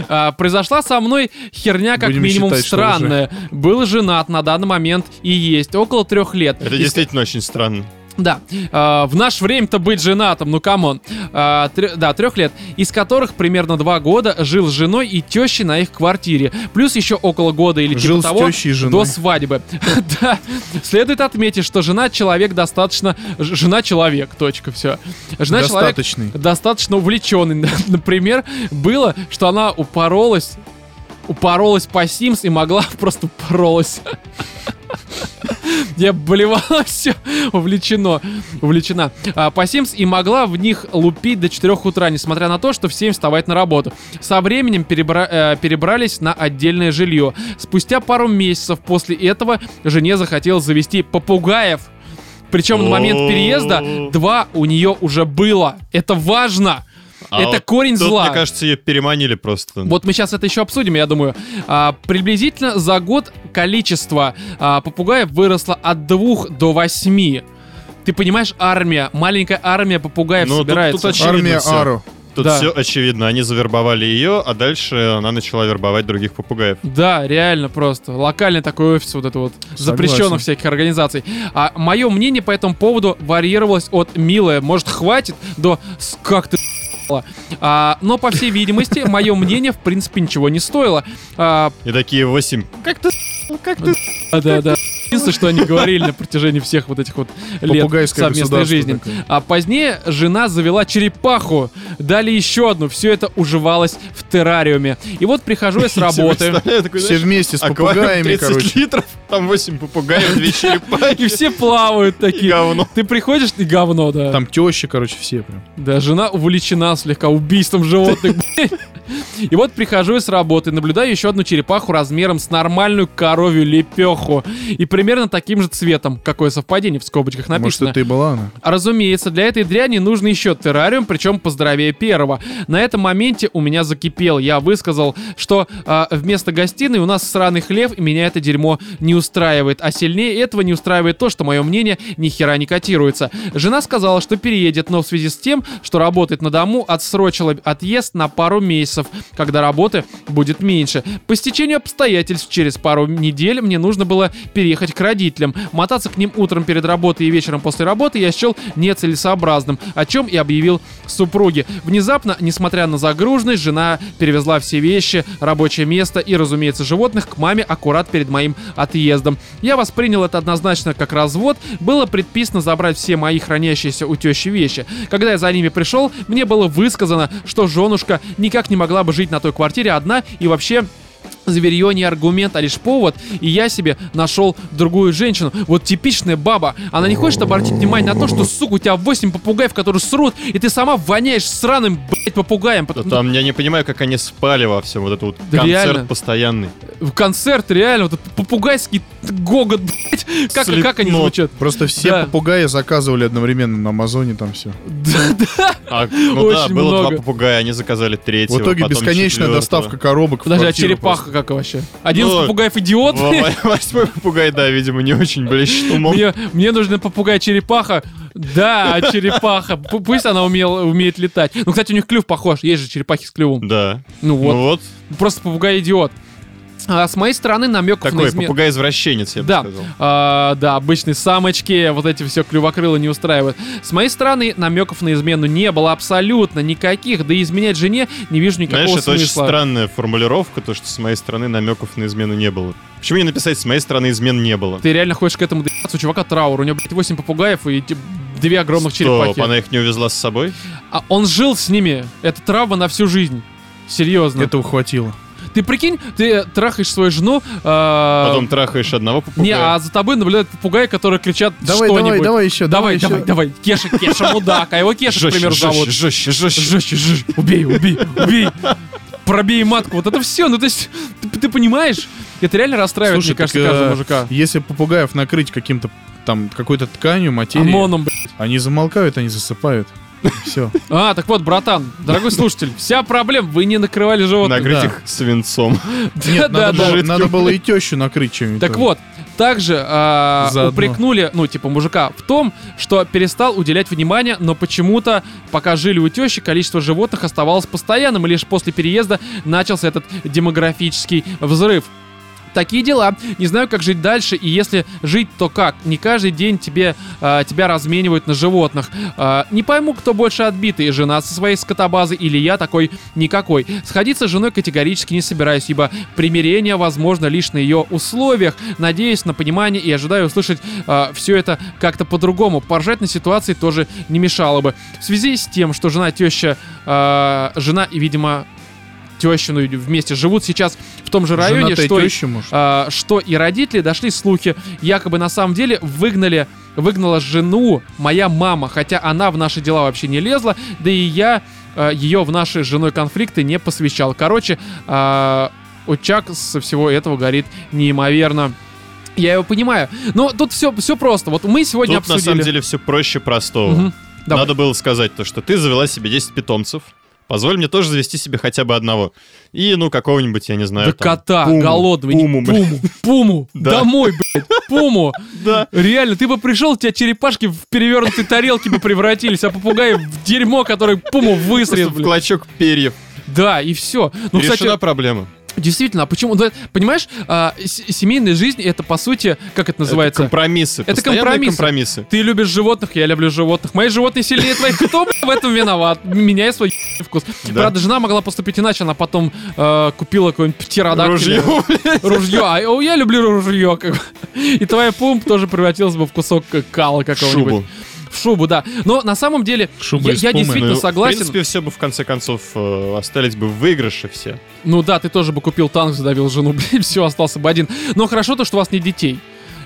Speaker 1: А, Произошла со мной херня как минимум странная. Был женат на данный момент и есть около трех лет.
Speaker 2: Это действительно очень странно.
Speaker 1: Да, э, в наше время-то быть женатым, ну come on. Э, трё- да, трех лет, из которых примерно два года жил с женой и тещей на их квартире. Плюс еще около года или
Speaker 3: Жил
Speaker 1: типа того
Speaker 3: тещей и женой.
Speaker 1: до свадьбы. Да, следует отметить, что жена человек достаточно... Жена человек, точка, все. Жена человек достаточно увлеченный. Например, было, что она упоролась упоролась по Sims и могла просто упоролась. Я болевала все увлечено, увлечена. А, по Sims и могла в них лупить до 4 утра, несмотря на то, что в 7 вставать на работу. Со временем перебра- э, перебрались на отдельное жилье. Спустя пару месяцев после этого жене захотелось завести попугаев. Причем на момент переезда два у нее уже было. Это важно.
Speaker 2: А
Speaker 1: Это
Speaker 2: вот
Speaker 1: корень
Speaker 2: тут,
Speaker 1: зла.
Speaker 2: мне кажется, ее переманили просто.
Speaker 1: Вот мы сейчас это еще обсудим, я думаю. А, приблизительно за год количество а, попугаев выросло от двух до восьми. Ты понимаешь, армия, маленькая армия попугаев
Speaker 2: Ну, тут-
Speaker 1: собирается.
Speaker 2: тут очевидно
Speaker 3: Армия
Speaker 2: всё.
Speaker 3: Ару.
Speaker 2: Тут
Speaker 1: да.
Speaker 2: все очевидно. Они завербовали ее, а дальше она начала вербовать других попугаев.
Speaker 1: Да, реально просто. Локальный такой офис вот это вот запрещенных всяких организаций. А мое мнение по этому поводу варьировалось от «милая, может, хватит?» до «С- «как ты а, но, по всей видимости, мое мнение, в принципе, ничего не стоило. А,
Speaker 2: И такие восемь. Как ты... Как ты...
Speaker 1: да, да, да. фразы, что они говорили на протяжении всех вот этих вот лет совместной жизни.
Speaker 3: такое.
Speaker 1: А позднее жена завела черепаху. Дали еще одну. Все это уживалось в террариуме. И вот прихожу я с работы.
Speaker 2: Такой,
Speaker 3: Все
Speaker 2: знаешь,
Speaker 3: вместе с попугаями,
Speaker 2: 30
Speaker 3: короче.
Speaker 2: литров, там 8 попугаев, 2 черепахи
Speaker 1: И все плавают
Speaker 2: и
Speaker 1: такие.
Speaker 2: говно.
Speaker 1: Ты приходишь, ты говно, да.
Speaker 3: Там теща, короче, все прям.
Speaker 1: Да, жена увлечена слегка убийством животных. И вот прихожу с работы, наблюдаю еще одну черепаху размером с нормальную коровью лепеху. И примерно таким же цветом. Какое совпадение в скобочках
Speaker 3: Может,
Speaker 1: написано.
Speaker 3: это и была она.
Speaker 1: Разумеется, для этой дряни нужно еще террариум, причем поздоровее первого. На этом моменте у меня закипел. Я высказал, что а, вместо гостиной у нас сраный хлев, и меня это дерьмо не устраивает. А сильнее этого не устраивает то, что мое мнение ни хера не котируется. Жена сказала, что переедет, но в связи с тем, что работает на дому, отсрочила отъезд на пару месяцев, когда работы будет меньше. По стечению обстоятельств через пару недель мне нужно было переехать к родителям. Мотаться к ним утром перед работой и вечером после работы я счел нецелесообразным, о чем и объявил супруге. Внезапно, несмотря на загруженность, жена перевезла все вещи, рабочее место и, разумеется, животных к маме аккурат перед моим отъездом. Я воспринял это однозначно как развод. Было предписано забрать все мои хранящиеся у тещи вещи. Когда я за ними пришел, мне было высказано, что женушка никак не могла бы жить на той квартире одна и вообще зверье не аргумент, а лишь повод, и я себе нашел другую женщину. Вот типичная баба. Она не хочет обратить внимание на то, что, сука, у тебя 8 попугаев, которые срут, и ты сама воняешь сраным, блядь, попугаем.
Speaker 2: Да там я не понимаю, как они спали во всем. Вот это вот
Speaker 1: Да
Speaker 2: концерт
Speaker 1: реально.
Speaker 2: постоянный.
Speaker 1: В концерт, реально, вот этот попугайский гогот, блядь. Как, как они
Speaker 2: Слепнот.
Speaker 1: звучат?
Speaker 3: Просто все
Speaker 1: Да.
Speaker 3: попугаи заказывали одновременно на Амазоне там все.
Speaker 1: Да, да.
Speaker 2: А, ну да,
Speaker 1: Очень
Speaker 2: было
Speaker 1: много.
Speaker 2: два попугая, они заказали третьего.
Speaker 3: В итоге
Speaker 2: потом
Speaker 3: бесконечная
Speaker 2: четвертого.
Speaker 3: доставка коробок.
Speaker 1: Подожди, а
Speaker 3: квартиру
Speaker 1: черепаха как вообще? Один
Speaker 2: Ну,
Speaker 1: попугаев идиот?
Speaker 2: Во- во- Восьмой попугай, да, видимо, не очень блещет умом.
Speaker 1: Мне, мне нужна попугай-черепаха. Да, черепаха. Пу- Пусть она умел, умеет летать. Ну, кстати, у них клюв похож. Есть же черепахи с клювом.
Speaker 2: Да.
Speaker 1: Ну вот.
Speaker 2: Ну вот,
Speaker 1: Просто попугай-идиот. А с моей стороны намеков на
Speaker 2: такой
Speaker 1: измену.
Speaker 2: попугай-извращенец, я бы
Speaker 1: Да,
Speaker 2: сказал.
Speaker 1: а, да, обычные самочки, вот эти все клювокрылы не устраивают. С моей стороны намеков на измену не было абсолютно никаких, да и изменять жене не вижу никакого
Speaker 2: Знаешь, это очень
Speaker 1: смысла.
Speaker 2: странная формулировка, то, что с моей стороны намеков на измену не было. Почему не написать «с моей стороны измен не было»?
Speaker 1: Ты реально хочешь к этому доебаться? У чувака траур, у него, блядь, 8 попугаев и две огромных
Speaker 2: Стоп,
Speaker 1: черепахи.
Speaker 2: она их не увезла с собой?
Speaker 1: А он жил с ними. Это травма на всю жизнь. Серьезно.
Speaker 3: Этого хватило.
Speaker 1: Ты прикинь, ты трахаешь свою жену, а,
Speaker 2: Потом трахаешь одного попугая?
Speaker 1: не, а за тобой наблюдают попугаи, которые кричат
Speaker 3: Давай,
Speaker 1: что-нибудь.
Speaker 3: давай, давай еще,
Speaker 1: Давай,
Speaker 3: давай
Speaker 1: давай,
Speaker 3: еще.
Speaker 1: давай, Кеша, Кеша, мудак, а его Кеша, к примеру, зовут.
Speaker 2: жестче, жестче.
Speaker 1: Жестче, жестче, убей, убей, убей. Пробей матку, вот это все, ну то есть, ты, ты понимаешь? Это реально расстраивает,
Speaker 3: Слушай,
Speaker 1: мне кажется,
Speaker 3: так, э,
Speaker 1: каждого мужика.
Speaker 3: Если попугаев накрыть каким-то там какой-то тканью, материей,
Speaker 1: ОМОНом, блядь.
Speaker 3: они замолкают, они засыпают. Все.
Speaker 1: А, так вот, братан, дорогой слушатель, вся проблема, вы не накрывали животных.
Speaker 2: Накрыть
Speaker 3: да.
Speaker 2: их свинцом.
Speaker 3: Нет,
Speaker 1: да,
Speaker 3: надо,
Speaker 1: да.
Speaker 3: было, надо было и тещу накрыть чем-нибудь.
Speaker 1: Так вот, также а,
Speaker 3: Заодно.
Speaker 1: упрекнули, ну, типа, мужика в том, что перестал уделять внимание, но почему-то, пока жили у тещи, количество животных оставалось постоянным, и лишь после переезда начался этот демографический взрыв. Такие дела. Не знаю, как жить дальше, и если жить, то как? Не каждый день тебе, а, тебя разменивают на животных. А, не пойму, кто больше отбитый, жена со своей скотобазы или я такой никакой. Сходиться с женой категорически не собираюсь, ибо примирение возможно лишь на ее условиях. Надеюсь на понимание и ожидаю услышать все это как-то по-другому. Поржать на ситуации тоже не мешало бы. В связи с тем, что жена теща, а, жена и, видимо, тещину вместе живут сейчас в том же районе,
Speaker 3: Женатая
Speaker 1: что и-
Speaker 3: теща, может.
Speaker 1: а, что и родители дошли слухи, якобы на самом деле выгнали, выгнала жену моя мама, хотя она в наши дела вообще не лезла, да и я а, ее в наши с женой конфликты не посвящал. Короче, а, Очаг со всего этого горит неимоверно. Я его понимаю. Но тут все, все просто. Вот мы сегодня
Speaker 2: Тут на
Speaker 1: обсудили.
Speaker 2: самом деле все проще простого.
Speaker 1: Мгм. Давай.
Speaker 2: Надо было сказать то, что ты завела себе 10 питомцев. Позволь мне тоже завести себе хотя бы одного. И, ну, какого-нибудь, я не знаю,
Speaker 1: Да
Speaker 2: там,
Speaker 1: кота,
Speaker 2: пуму.
Speaker 1: голодного,
Speaker 2: Пуму, блин.
Speaker 1: пуму, пуму, домой, блядь, пуму.
Speaker 2: Да.
Speaker 1: Реально, ты бы пришел, у тебя черепашки в перевернутые тарелки бы превратились, а попугаи в дерьмо, которое пуму высрет,
Speaker 2: в
Speaker 1: блядь.
Speaker 2: клочок перьев.
Speaker 1: Да, и все. Ну,
Speaker 2: Решена
Speaker 1: кстати,
Speaker 2: проблема.
Speaker 1: Действительно, а почему? Понимаешь, а, семейная жизнь это по сути, как это называется?
Speaker 2: Это компромиссы.
Speaker 1: Это компромиссы.
Speaker 2: компромиссы.
Speaker 1: Ты любишь животных, я люблю животных. Мои животные сильнее твоих. Кто в этом виноват? Меняй свой вкус.
Speaker 2: Да.
Speaker 1: Правда, жена могла поступить иначе. Она потом э, купила какой-нибудь птеродактиль.
Speaker 2: Ружье.
Speaker 1: Ружье. А я люблю ружье. И твоя пумп тоже превратилась бы в кусок кала какого-нибудь.
Speaker 2: Шубу.
Speaker 1: В шубу, да. Но на самом деле,
Speaker 3: Шуба
Speaker 1: я, я действительно
Speaker 2: Ну,
Speaker 1: согласен.
Speaker 2: В принципе, все бы в конце концов э, остались бы в выигрыше все.
Speaker 1: Ну да, ты тоже бы купил танк, задавил жену, блин, все, остался бы один. Но хорошо то, что у вас нет детей.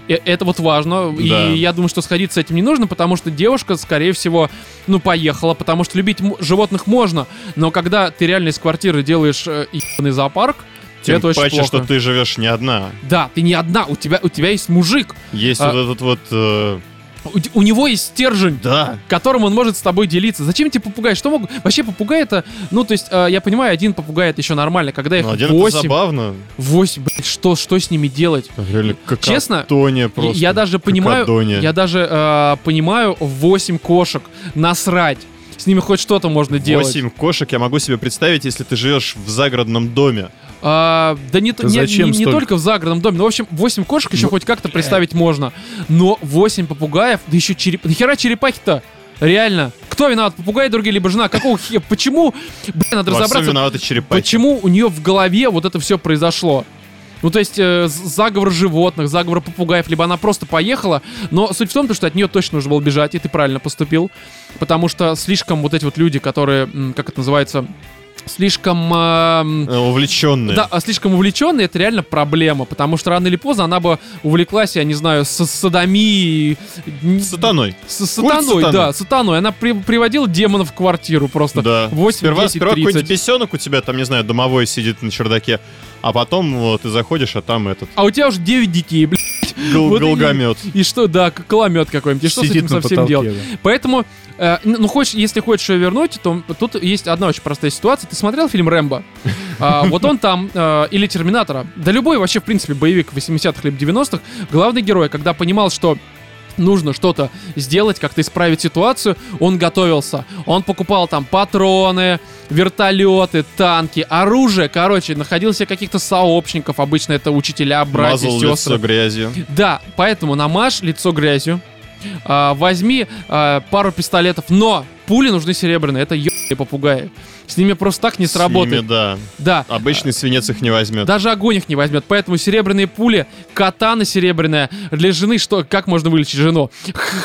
Speaker 1: Э, Это вот важно.
Speaker 2: Да.
Speaker 1: И я думаю, что сходить с этим не нужно, потому что девушка, скорее всего, ну, поехала, потому что любить животных можно. Но когда ты реально из квартиры делаешь э, ебаный зоопарк,
Speaker 2: Тем
Speaker 1: это очень
Speaker 2: паче,
Speaker 1: плохо.
Speaker 2: что ты живешь не одна.
Speaker 1: Да, ты не одна, у тебя, у тебя есть мужик.
Speaker 2: Есть
Speaker 1: А-
Speaker 2: вот этот вот... э,
Speaker 1: У, у него есть стержень.
Speaker 2: да.
Speaker 1: которым он может с тобой делиться. Зачем тебе попугай? Что могут... Вообще попугай это... Ну, то есть, э, я понимаю, один попугай это еще нормально. Когда их
Speaker 2: Ну, один это
Speaker 1: 8,
Speaker 2: забавно.
Speaker 1: 8, блядь, что, что с ними делать?
Speaker 2: Реально,
Speaker 1: Честно,
Speaker 2: просто.
Speaker 1: Я даже понимаю,
Speaker 2: Какадония.
Speaker 1: я даже э, понимаю 8 кошек насрать. С ними хоть что-то можно делать.
Speaker 2: Восемь кошек я могу себе представить, если ты живешь в загородном доме.
Speaker 1: А, да не,
Speaker 3: Да
Speaker 1: не,
Speaker 3: зачем
Speaker 1: не- не только в загородном доме. Ну, в общем, 8 кошек еще
Speaker 3: Ну,
Speaker 1: хоть как-то представить можно. Но 8 попугаев, да еще череп... Нахера черепахи-то? Реально. Кто виноват? Попугай другие, либо жена? Какого хе... Почему? Блин, надо
Speaker 2: Во
Speaker 1: разобраться.
Speaker 2: виноваты черепахи.
Speaker 1: Почему у нее в голове вот это все произошло? Ну, то есть, э, заговор животных, заговор попугаев, либо она просто поехала, но суть в том, то, что от нее точно нужно было бежать, и ты правильно поступил, потому что слишком вот эти вот люди, которые, как это называется, слишком... эм,
Speaker 2: Э, Увлеченные.
Speaker 1: да, а слишком увлеченные, это реально проблема, потому что рано или поздно она бы увлеклась, я не знаю, с садомией... н-
Speaker 2: Сатаной.
Speaker 1: С сатаной,
Speaker 2: сатаны.
Speaker 1: да, сатаной. Она при- приводила демонов в квартиру просто.
Speaker 2: Да.
Speaker 1: 8,
Speaker 2: Сперва,
Speaker 1: 10,
Speaker 2: сперва
Speaker 1: 30.
Speaker 2: какой-нибудь бесенок у тебя, там, не знаю, домовой сидит на чердаке, а потом вот, ты заходишь, а там этот
Speaker 1: А у тебя уже 9 детей, блин.
Speaker 2: Гол-
Speaker 1: Вот
Speaker 2: голгомет.
Speaker 1: И что, да, коломет какой-нибудь. И что с этим совсем делать? Поэтому, э, ну, хочешь, если хочешь её вернуть, то тут есть одна очень простая ситуация. Ты смотрел фильм «Рэмбо»? А, Вот он там, э, или «Терминатора». Да любой вообще, в принципе, боевик 80-х либо 90-х, главный герой, когда понимал, что нужно что-то сделать, как-то исправить ситуацию, он готовился. Он покупал там патроны, вертолеты, танки, оружие. Короче, находил себе каких-то сообщников. Обычно это учителя, братья,
Speaker 2: Мазал
Speaker 1: сестры.
Speaker 2: лицо грязью.
Speaker 1: Да, поэтому намажь лицо грязью. а, возьми а, пару пистолетов, но пули нужны серебряные. Это ебаные попугаи. С ними просто так не
Speaker 2: С
Speaker 1: сработает.
Speaker 2: ними, да.
Speaker 1: Да.
Speaker 2: Обычный свинец их не возьмет.
Speaker 1: Даже огонь их не возьмет. Поэтому серебряные пули, катана серебряная. Для жены что? Как можно вылечить жену?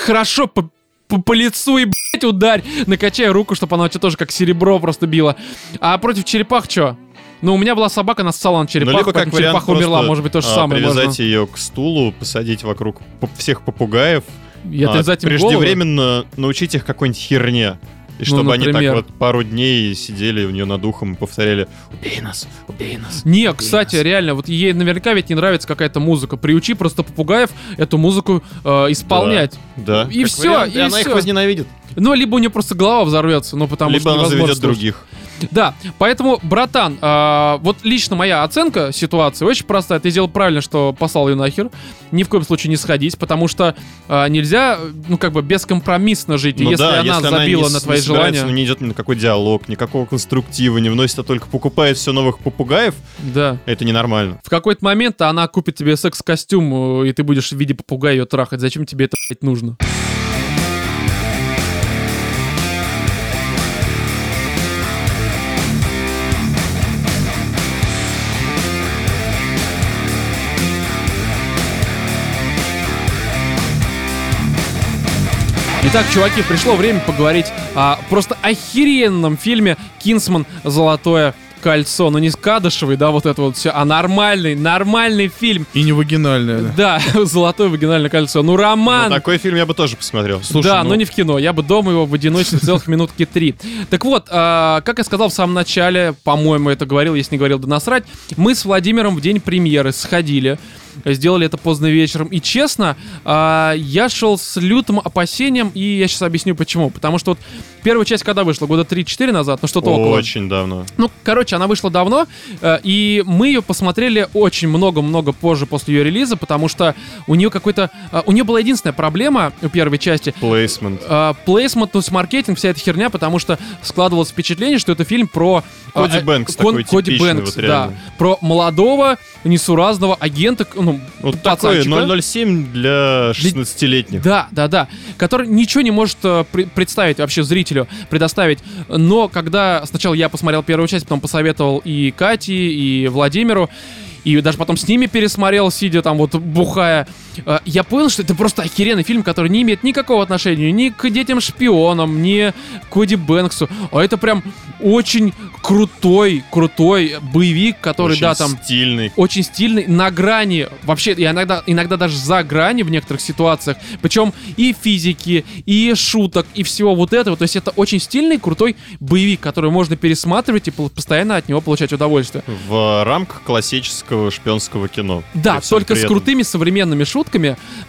Speaker 1: Хорошо по, по, по лицу и, блядь, ударь. Накачай руку, чтобы она у тебя тоже как серебро просто била. А против черепах что? Ну, у меня была собака, она ссала на
Speaker 2: Ну,
Speaker 1: черепаху,
Speaker 2: либо как вариант
Speaker 1: черепаха умерла. Может быть, то же
Speaker 2: а,
Speaker 1: самое.
Speaker 2: Привязать
Speaker 1: можно.
Speaker 2: ее к стулу, посадить вокруг всех попугаев,
Speaker 1: И
Speaker 2: а,
Speaker 1: отрезать им головы.
Speaker 2: преждевременно научить их какой-нибудь херне. И
Speaker 1: Ну,
Speaker 2: чтобы они так
Speaker 1: например.
Speaker 2: вот пару дней сидели у нее над ухом и повторяли «Убей нас, убей нас».
Speaker 1: Не,
Speaker 2: убей
Speaker 1: кстати,
Speaker 2: нас».
Speaker 1: реально, вот ей наверняка ведь не нравится какая-то музыка. Приучи просто попугаев эту музыку э, исполнять.
Speaker 2: Да.
Speaker 1: И
Speaker 2: Как
Speaker 1: всё,
Speaker 2: вариант,
Speaker 1: и
Speaker 2: она их
Speaker 1: всё.
Speaker 2: возненавидит.
Speaker 1: Ну, либо у нее просто голова взорвется, ну, потому
Speaker 2: Либо
Speaker 1: что
Speaker 2: она
Speaker 1: невозможно
Speaker 2: заведет других.
Speaker 1: Да, поэтому, братан, а, вот лично моя оценка ситуации очень простая. Ты сделал правильно, что послал ее нахер. Ни в коем случае не сходить, потому что а, нельзя, ну, как бы бескомпромиссно жить.
Speaker 2: Ну
Speaker 1: если
Speaker 2: да,
Speaker 1: она
Speaker 2: если
Speaker 1: забила
Speaker 2: не,
Speaker 1: на твои
Speaker 2: не
Speaker 1: желания...
Speaker 2: ну, не идет ни на какой диалог, никакого конструктива, не вносит, а только покупает все новых попугаев,
Speaker 1: Да.
Speaker 2: это ненормально.
Speaker 1: В какой-то момент она купит тебе секс-костюм, э, и ты будешь в виде попугая ее трахать. Зачем тебе это, блядь, нужно? Итак, чуваки, пришло время поговорить о просто охеренном фильме «Кинсман. Золотое кольцо». Ну не Кадышевый, да, вот это вот все, а нормальный, нормальный фильм.
Speaker 3: И не вагинальная, да.
Speaker 1: Да, «Золотое вагинальное кольцо». Ну,
Speaker 2: Но
Speaker 1: роман!
Speaker 2: такой фильм я бы тоже посмотрел.
Speaker 3: Слушай,
Speaker 1: да,
Speaker 3: ну-
Speaker 1: но не в кино. Я бы дома его в одиночестве целых минутки три. Так вот, а, как я сказал в самом начале, по-моему, это говорил, если не говорил, да насрать, мы с Владимиром в день премьеры сходили сделали это поздно вечером. И честно, а, я шел с лютым опасением, и я сейчас объясню почему. Потому что вот первая часть когда вышла? Года 3-4 назад? Ну что-то около.
Speaker 2: Очень давно.
Speaker 1: Ну, короче, она вышла давно, э, и мы ее посмотрели очень много-много позже после ее релиза, потому что у нее какой-то... э, у нее была единственная проблема у первой части.
Speaker 2: Плейсмент.
Speaker 1: Плейсмент, то есть маркетинг, вся эта херня, потому что складывалось впечатление, что это фильм про...
Speaker 2: Коди
Speaker 1: э,
Speaker 2: Бэнкс
Speaker 1: кон-
Speaker 2: такой
Speaker 1: Коди Бэнкс,
Speaker 2: вот
Speaker 1: да. Про молодого, несуразного агента, ну,
Speaker 2: Вот такой
Speaker 1: пацанчика.
Speaker 2: 007 для 16-летних.
Speaker 1: Да, да, да. Который ничего не может э, пре- представить вообще зрителю, предоставить. Но когда сначала я посмотрел первую часть, потом посоветовал и Кате, и Владимиру, и даже потом с ними пересмотрел, сидя там вот бухая, я понял, что это просто охеренный фильм, который не имеет никакого отношения ни к детям-шпионам, ни к Коди Бэнксу, а это прям очень крутой, крутой боевик, который,
Speaker 2: Очень
Speaker 1: да, там
Speaker 2: стильный.
Speaker 1: очень стильный, на грани, вообще, и иногда, иногда даже за грани в некоторых ситуациях, причем и физики, и шуток, и всего вот этого, то есть это очень стильный, крутой боевик, который можно пересматривать и постоянно от него получать удовольствие.
Speaker 2: В рамках классического шпионского кино.
Speaker 1: Да, только с крутыми современными шутками,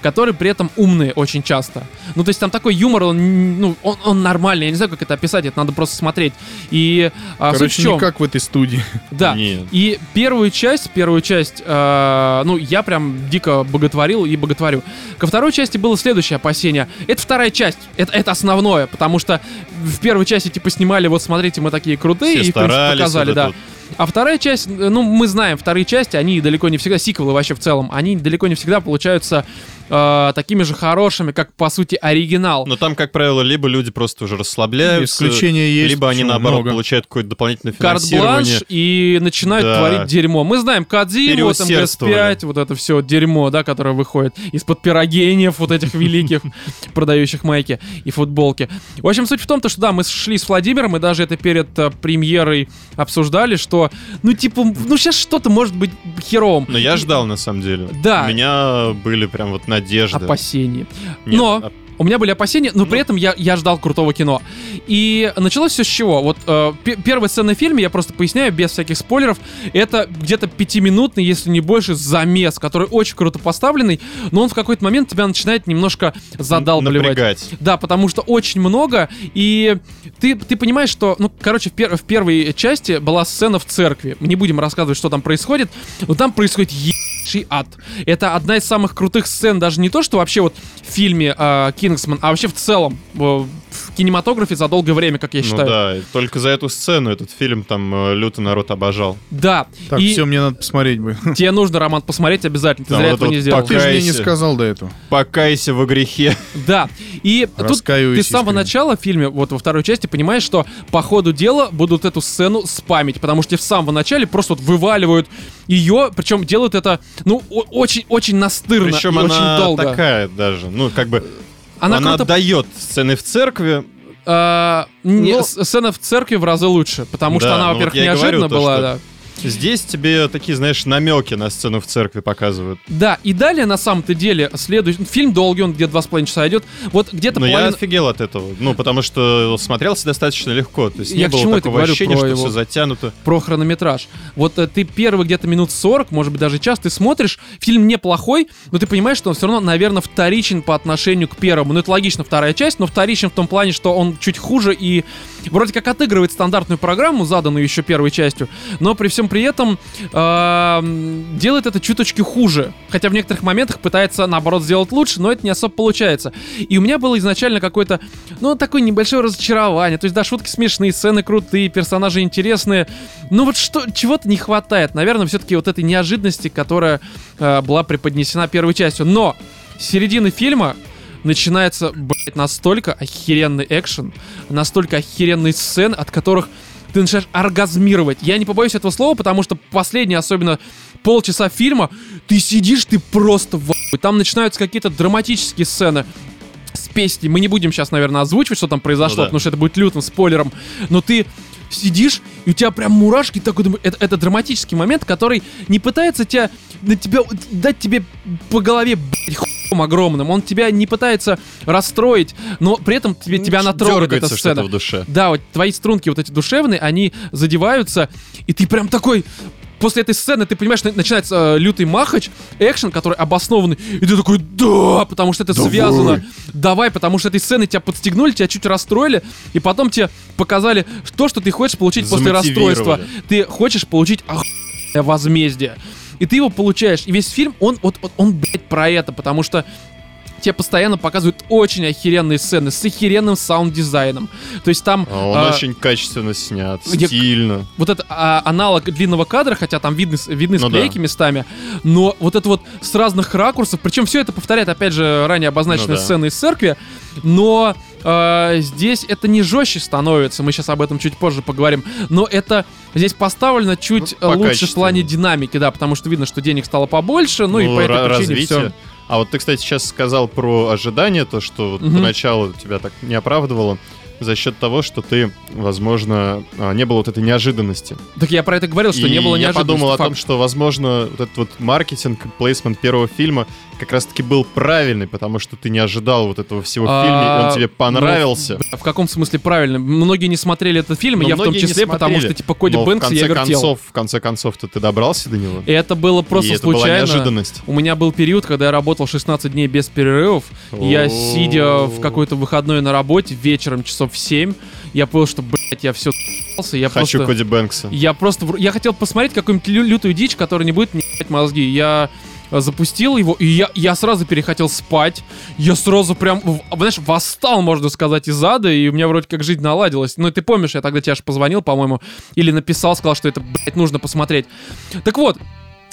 Speaker 1: которые при этом умные очень часто. Ну, то есть там такой юмор, он, ну, он, он нормальный, я не знаю, как это описать, это надо просто смотреть. И а, суть в
Speaker 3: Короче,
Speaker 1: чем?
Speaker 3: не как в этой студии.
Speaker 1: Да.
Speaker 2: Нет.
Speaker 1: И первую часть, первую часть, э, ну, я прям дико боготворил и боготворю. Ко второй части было следующее опасение. Это вторая часть, это, это основное, потому что в первой части, типа, снимали, вот смотрите, мы такие крутые,
Speaker 2: Все
Speaker 1: и, в принципе, показали,
Speaker 2: вот
Speaker 1: да.
Speaker 2: это
Speaker 1: А вторая часть, ну, мы знаем, вторые части, они далеко не всегда, сиквелы вообще в целом, они далеко не всегда получаются э, такими же хорошими, как, по сути, оригинал.
Speaker 2: Но там, как правило, либо люди просто уже расслабляются,
Speaker 3: Исключения есть.
Speaker 2: либо они, наоборот,
Speaker 3: Много.
Speaker 2: получают какое-то дополнительное финансирование.
Speaker 1: карт-бланш и начинают
Speaker 2: Да.
Speaker 1: творить дерьмо. Мы знаем Кадзиму, вот
Speaker 2: Переусердствовали.
Speaker 1: МГС-5, вот это все дерьмо, да, которое выходит из-под пирогенев вот этих великих, продающих майки и футболки. В общем, суть в том, то, что да, мы шли с Владимиром, и даже это перед э, премьерой обсуждали, что, ну, типа, ну, сейчас что-то может быть херовым.
Speaker 2: Но я ждал, на самом деле.
Speaker 1: Да.
Speaker 2: У меня были прям вот надежды.
Speaker 1: Опасения.
Speaker 2: Нет,
Speaker 1: Но
Speaker 2: а-
Speaker 1: у меня были опасения, но при
Speaker 2: Ну.
Speaker 1: этом я, я ждал крутого кино. И началось все с чего? Вот э, пе- первая сцена в фильме, я просто поясняю, без всяких спойлеров, это где-то пятиминутный, если не больше, замес, который очень круто поставленный, но он в какой-то момент тебя начинает немножко задалбливать.
Speaker 2: Напрягать.
Speaker 1: Да, потому что очень много, и ты, ты понимаешь, что, ну, короче, в, пер- в первой части была сцена в церкви. Мы не будем рассказывать, что там происходит, но там происходит ебучий ад. Это одна из самых крутых сцен, даже не то, что вообще вот в фильме э, «Кингсман», а вообще в целом э, в кинематографе за долгое время, как я
Speaker 2: Ну
Speaker 1: считаю.
Speaker 2: да, и только за эту сцену этот фильм там э, люто народ обожал.
Speaker 1: Да.
Speaker 3: Так,
Speaker 1: и
Speaker 3: все, мне надо посмотреть бы.
Speaker 1: тебе нужно, Роман, посмотреть обязательно. Ты
Speaker 2: Да,
Speaker 1: зря
Speaker 2: вот
Speaker 1: этого
Speaker 2: это
Speaker 1: не
Speaker 2: вот
Speaker 1: сделал.
Speaker 3: Ты же мне не сказал до этого.
Speaker 2: Покайся во грехе.
Speaker 1: Да. И тут ты с самого начала в фильме, вот во второй части, понимаешь, что по ходу дела будут эту сцену спамить, потому что тебе в самом начале просто вот вываливают ее, причем делают это, ну, очень-очень настырно
Speaker 2: Причем
Speaker 1: и
Speaker 2: она
Speaker 1: очень долго.
Speaker 2: такая даже. Ну, как бы
Speaker 1: Она,
Speaker 2: она,
Speaker 1: круто...
Speaker 2: дает сцены в церкви.
Speaker 1: а, не,
Speaker 2: Ну,
Speaker 1: с- сцена в церкви в разы лучше, потому что
Speaker 2: Да,
Speaker 1: она,
Speaker 2: ну
Speaker 1: во-первых,
Speaker 2: вот и говорю
Speaker 1: неожиданно
Speaker 2: то,
Speaker 1: была,
Speaker 2: что-
Speaker 1: да.
Speaker 2: Здесь тебе такие, знаешь, намеки на сцену в церкви показывают.
Speaker 1: Да, и далее, на самом-то деле, следующий... Фильм долгий, он где-то два с половиной часа идет. Вот где-то
Speaker 2: Но я
Speaker 1: половина...
Speaker 2: офигел от этого. Ну, потому что смотрелся достаточно легко. То есть
Speaker 1: Я
Speaker 2: не было такого ощущения, что
Speaker 1: его-
Speaker 2: все затянуто.
Speaker 1: про хронометраж. Вот э, ты первый где-то минут 40, может быть, даже час, ты смотришь, фильм неплохой, но ты понимаешь, что он все равно, наверное, вторичен по отношению к первому. Ну, это логично, вторая часть, но вторичен в том плане, что он чуть хуже и вроде как отыгрывает стандартную программу, заданную еще первой частью, но при всем при этом э, делает это чуточки хуже. Хотя в некоторых моментах пытается, наоборот, сделать лучше, но это не особо получается. И у меня было изначально какое-то, ну, такое небольшое разочарование. То есть, да, шутки смешные, сцены крутые, персонажи интересные. Ну вот что, чего-то не хватает. Наверное, все-таки вот этой неожиданности, которая э, была преподнесена первой частью. Но середины фильма начинается, блядь, настолько охеренный экшен, настолько охеренные сцены, от которых ты начинаешь оргазмировать. Я не побоюсь этого слова, потому что последние, особенно полчаса фильма, ты сидишь, ты просто в. Там начинаются какие-то драматические сцены с песней. Мы не будем сейчас, наверное, озвучивать, что там произошло,
Speaker 2: Ну да.
Speaker 1: потому что это будет лютым спойлером. Но ты сидишь, и у тебя прям мурашки такой, это, это драматический момент, который не пытается тебя, на тебя дать тебе по голове, блядь, хуем огромным. Он тебя не пытается расстроить, но при этом тебе, тебя она трогает, эта сцена.
Speaker 2: в душе.
Speaker 1: Да, вот твои струнки вот эти душевные, они задеваются, и ты прям такой... после этой сцены ты понимаешь, на- начинается э, лютый махач, экшен, который обоснованный, и ты такой, да, потому что это связано. Давай, потому что этой сцены тебя подстегнули, тебя чуть расстроили, и потом тебе показали то, что ты хочешь получить после расстройства. Ты хочешь получить охуенное возмездие. И ты его получаешь. И весь фильм, он, вот, вот он, блядь, про это, потому что тебе постоянно показывают очень охеренные сцены с охеренным саунд-дизайном. То есть там...
Speaker 2: А Он
Speaker 1: а,
Speaker 2: очень качественно снят,
Speaker 1: я-
Speaker 2: стильно.
Speaker 1: вот это а, аналог длинного кадра, хотя там видны, видны
Speaker 2: Ну
Speaker 1: склейки
Speaker 2: да.
Speaker 1: местами, но вот это вот с разных ракурсов, причем все это повторяет, опять же, ранее обозначенные
Speaker 2: Ну да.
Speaker 1: сцены из церкви, но э, здесь это не жестче становится, мы сейчас об этом чуть позже поговорим, но это здесь поставлено чуть
Speaker 2: Ну,
Speaker 1: лучше в плане динамики, да, потому что видно, что денег стало побольше, ну, и по этой причине
Speaker 2: развитие.
Speaker 1: все.
Speaker 2: А вот ты, кстати, сейчас сказал про ожидания, то, что вот
Speaker 1: Мгм.
Speaker 2: поначалу тебя так не оправдывало за счет того, что ты, возможно, а, не было вот этой неожиданности.
Speaker 1: Так я про это говорил, что
Speaker 2: И
Speaker 1: не было
Speaker 2: я
Speaker 1: неожиданности.
Speaker 2: подумал о том,
Speaker 1: факт.
Speaker 2: что, возможно, вот этот вот маркетинг, плейсмент первого фильма как раз-таки был правильный, потому что ты не ожидал вот этого всего в фильме, и
Speaker 1: А,
Speaker 2: он тебе понравился.
Speaker 1: ну, в каком смысле правильно? Многие не смотрели этот фильм, я в том числе, потому что типа Коди Бэнкс
Speaker 2: в
Speaker 1: я
Speaker 2: конце
Speaker 1: вертел.
Speaker 2: концов, в конце концов-то ты добрался до него.
Speaker 1: И это было просто случайно.
Speaker 2: неожиданность.
Speaker 1: У меня был период, когда я работал 16 дней без перерывов. Я, сидя в какой-то выходной на работе, вечером часов в 7, я понял, что, блядь, я все я
Speaker 2: Хочу
Speaker 1: просто...
Speaker 2: Коди Бэнкса.
Speaker 1: Я просто... Я хотел посмотреть какую-нибудь лю- лютую дичь, которая не будет мне мозги. Я э, запустил его, и я, я сразу перехотел спать. Я сразу прям, знаешь, восстал, можно сказать, из ада, и у меня вроде как жизнь наладилась. Ну, ты помнишь, я тогда тебе аж позвонил, по-моему, или написал, сказал, что это, блядь, нужно посмотреть. Так вот,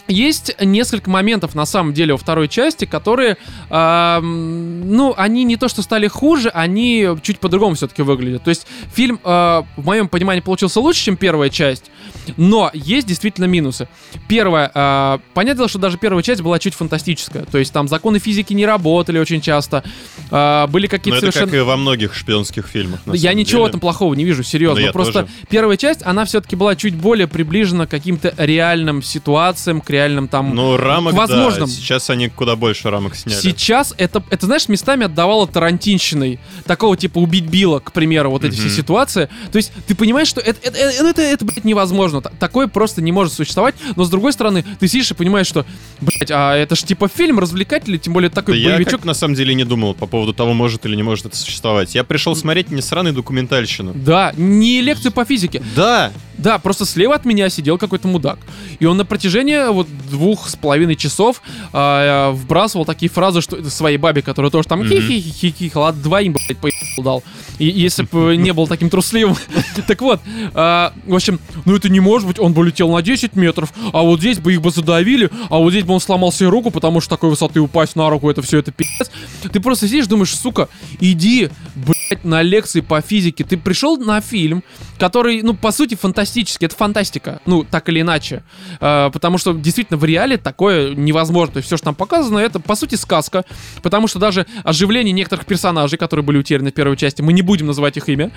Speaker 1: есть несколько моментов, на самом деле, во второй части, которые, ам, ну, они не то что стали хуже, они чуть по-другому все-таки выглядят. То есть фильм, а, в моем понимании, получился лучше, чем первая часть, но есть действительно минусы. Первое, а, понятное дело, что даже первая часть была чуть фантастическая. То есть там законы физики не работали очень часто, а, были
Speaker 2: Но
Speaker 1: какие-то
Speaker 2: это
Speaker 1: совершенно...
Speaker 2: как и во многих шпионских фильмах.
Speaker 1: Я ничего
Speaker 2: деле.
Speaker 1: этом плохого не вижу, серьезно.
Speaker 2: Да я
Speaker 1: Просто
Speaker 2: тоже.
Speaker 1: первая часть, она все-таки была чуть более приближена к каким-то реальным ситуациям, к реальным там...
Speaker 2: Ну, рамок,
Speaker 1: возможным.
Speaker 2: да. Сейчас они куда больше рамок сняли.
Speaker 1: Сейчас это, это, знаешь, местами отдавало Тарантинщиной. Такого типа убить Билла, к примеру, вот эти все
Speaker 2: Мгм.
Speaker 1: ситуации. То есть ты понимаешь, что это, это, это, это, это, блядь, невозможно. Такое просто не может существовать. Но с другой стороны, ты сидишь и понимаешь, что, блядь, а это ж типа фильм развлекательный, тем более
Speaker 2: Да
Speaker 1: такой
Speaker 2: я
Speaker 1: боевичок.
Speaker 2: как на самом деле не думал по поводу того, может или не может это существовать. Я пришел смотреть не сраный документальщину.
Speaker 1: Да, не лекцию по физике.
Speaker 2: Да,
Speaker 1: Да, просто слева от меня сидел какой-то мудак. И он на протяжении вот двух с половиной часов а, вбрасывал такие фразы, что своей бабе, которая тоже там
Speaker 2: Мгм.
Speaker 1: хи-хи-хи-хи, ладно, двоим, блядь, поебал дал. И если бы не был таким трусливым. Так вот, а, в общем, ну это не может быть, он бы летел на 10 метров, а вот здесь бы их бы задавили, а вот здесь бы он сломал себе руку, потому что такой высоты упасть на руку, это все это пиздец. Ты просто сидишь, думаешь, сука, иди, блядь, на лекции по физике. Ты пришел на фильм, который, ну, по сути, фантастический. Это фантастика. Ну, так или иначе. Э, потому что, действительно, в реале такое невозможно. То есть все, что там показано, это, по сути, сказка. Потому что даже оживление некоторых персонажей, которые были утеряны в первой части, мы не будем называть их имя.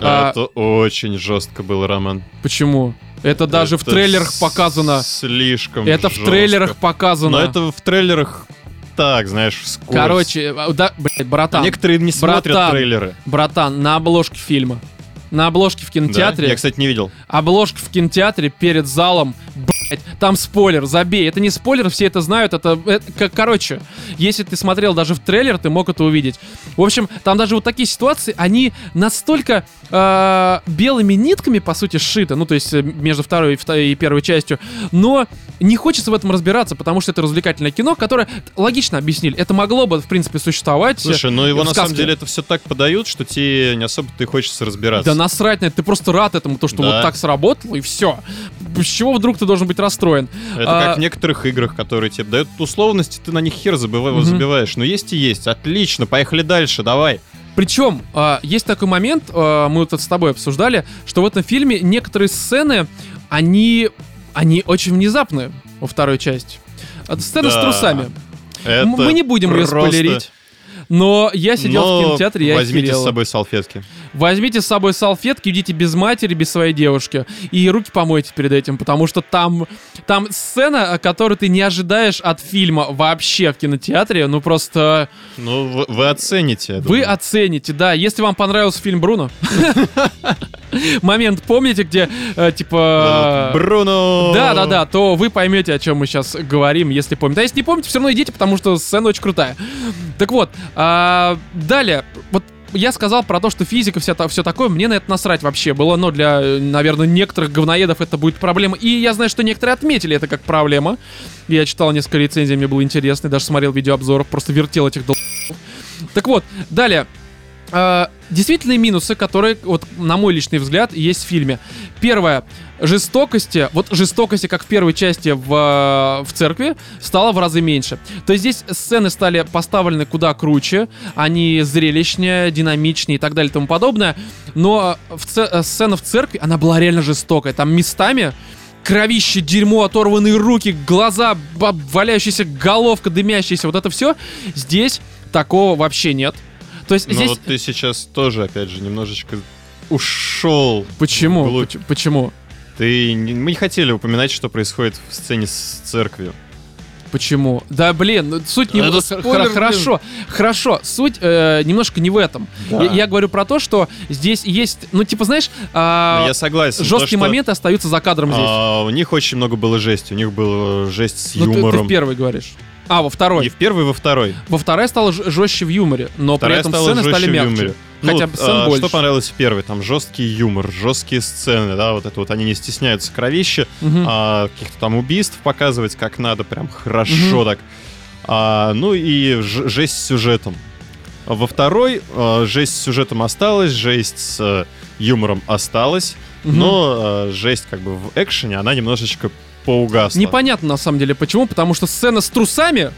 Speaker 1: А,
Speaker 2: это очень жестко было, Роман.
Speaker 1: почему? Это даже в
Speaker 2: Это
Speaker 1: трейлерах
Speaker 2: с-
Speaker 1: показано.
Speaker 2: Слишком
Speaker 1: Это в
Speaker 2: жестко.
Speaker 1: трейлерах показано.
Speaker 2: Но это в трейлерах так, знаешь, вскользь.
Speaker 1: Короче, э, да, блядь,
Speaker 2: А
Speaker 1: братан.
Speaker 2: некоторые не смотрят
Speaker 1: Братан.
Speaker 2: трейлеры.
Speaker 1: Братан, на обложке фильма. На обложке в
Speaker 2: Да?
Speaker 1: кинотеатре.
Speaker 2: Я, кстати, не видел.
Speaker 1: обложка в кинотеатре перед залом, блять, там спойлер, забей. Это не спойлер, все это знают, это, это короче, если ты смотрел даже в трейлер, ты мог это увидеть. В общем, там даже вот такие ситуации, они настолько э, белыми нитками, по сути, сшиты, ну, то есть э, между второй и, первой частью, но не хочется в этом разбираться, потому что это развлекательное кино, которое, логично объяснили, это могло бы, в принципе, существовать.
Speaker 2: Слушай, ну его на самом деле это все так подают, что тебе не особо ты хочется разбираться.
Speaker 1: Да насрать на это, ты просто рад этому, то, что
Speaker 2: Да.
Speaker 1: вот так сработало, и все. С чего вдруг ты должен быть расстроен?
Speaker 2: Это
Speaker 1: А-
Speaker 2: как в некоторых играх, которые тебе дают условности, ты на них хер забыва-
Speaker 1: Мгм.
Speaker 2: забиваешь. Но есть и есть. Отлично, поехали дальше, давай.
Speaker 1: Причем, а, есть такой момент, а, мы вот это с тобой обсуждали, что в этом фильме некоторые сцены, они, они очень внезапны во второй части. Сцена с
Speaker 2: Да.
Speaker 1: трусами.
Speaker 2: Это
Speaker 1: Мы не будем ее
Speaker 2: просто-
Speaker 1: спойлерить. Но я сидел
Speaker 2: Но
Speaker 1: в кинотеатре, я
Speaker 2: возьмите
Speaker 1: охерел.
Speaker 2: с собой салфетки.
Speaker 1: Возьмите с собой салфетки, идите без матери, без своей девушки. И руки помойте перед этим, потому что там, там сцена, которую ты не ожидаешь от фильма вообще в кинотеатре. Ну просто
Speaker 2: Ну, вы, вы оцените.
Speaker 1: вы оцените, да. Если вам понравился фильм Бруно, момент помните, где, э, типа...
Speaker 2: Бруно!
Speaker 1: Да, да, да, то вы поймете, о чем мы сейчас говорим, если помните. А если не помните, все равно идите, потому что сцена очень крутая. Так вот, а, далее, вот я сказал про то, что физика, вся, все такое, мне на это насрать вообще было, но для, наверное, некоторых говноедов это будет проблема. И я знаю, что некоторые отметили это как проблема. Я читал несколько рецензий, мне было интересно, даже смотрел видеообзоров, просто вертел этих дол... Так вот, далее. А, действительные минусы, которые, вот, на мой личный взгляд, есть в фильме. Первое. Жестокости, вот жестокости, как в первой части в, э, в церкви, стало в разы меньше. То есть здесь сцены стали поставлены куда круче, они зрелищнее, динамичнее и так далее и тому подобное. Но в це- э, сцена в церкви, она была реально жестокая. Там местами кровище, дерьмо, оторванные руки, глаза, валяющаяся головка, дымящаяся, вот это все. Здесь такого вообще нет. То есть
Speaker 2: Ну
Speaker 1: здесь...
Speaker 2: вот ты сейчас тоже, опять же, немножечко ушел.
Speaker 1: Почему?
Speaker 2: вглубь.
Speaker 1: Поч- Почему?
Speaker 2: Ты... Мы не хотели упоминать, что происходит в сцене с церковью.
Speaker 1: Почему? Да, блин, ну, суть не
Speaker 3: Это
Speaker 1: в-
Speaker 3: спойлер, блин.
Speaker 1: Хорошо, хорошо. Суть э, немножко не в этом.
Speaker 2: Да.
Speaker 1: Я, я говорю про то, что здесь есть, ну типа знаешь, а,
Speaker 2: Ну, Я согласен. то,
Speaker 1: жесткие
Speaker 2: что,
Speaker 1: моменты остаются за кадром здесь.
Speaker 2: а, у них очень много было жести. У них была жесть с
Speaker 1: Ну, ты- ты,
Speaker 2: юмором.
Speaker 1: в первый говоришь. А, во второй.
Speaker 2: И в первый, и во второй.
Speaker 1: Во вторая стала ж- жестче в юморе, но
Speaker 2: Вторая
Speaker 1: при этом сцены стали мягче.
Speaker 2: юморе.
Speaker 1: Хотя
Speaker 2: Ну,
Speaker 1: бы сцен
Speaker 2: а,
Speaker 1: больше.
Speaker 2: Что понравилось в первой? Там жесткий юмор, жесткие сцены, да, вот это вот они не стесняются кровища,
Speaker 1: Мгм.
Speaker 2: а, каких-то там убийств показывать как надо, прям хорошо так. А, ну и ж- жесть с сюжетом. Во второй а, жесть с сюжетом осталась, жесть с э, юмором осталась,
Speaker 1: Мгм.
Speaker 2: но а, жесть как бы в экшене, она немножечко поугасла.
Speaker 1: Непонятно на самом деле почему, потому что сцена с трусами,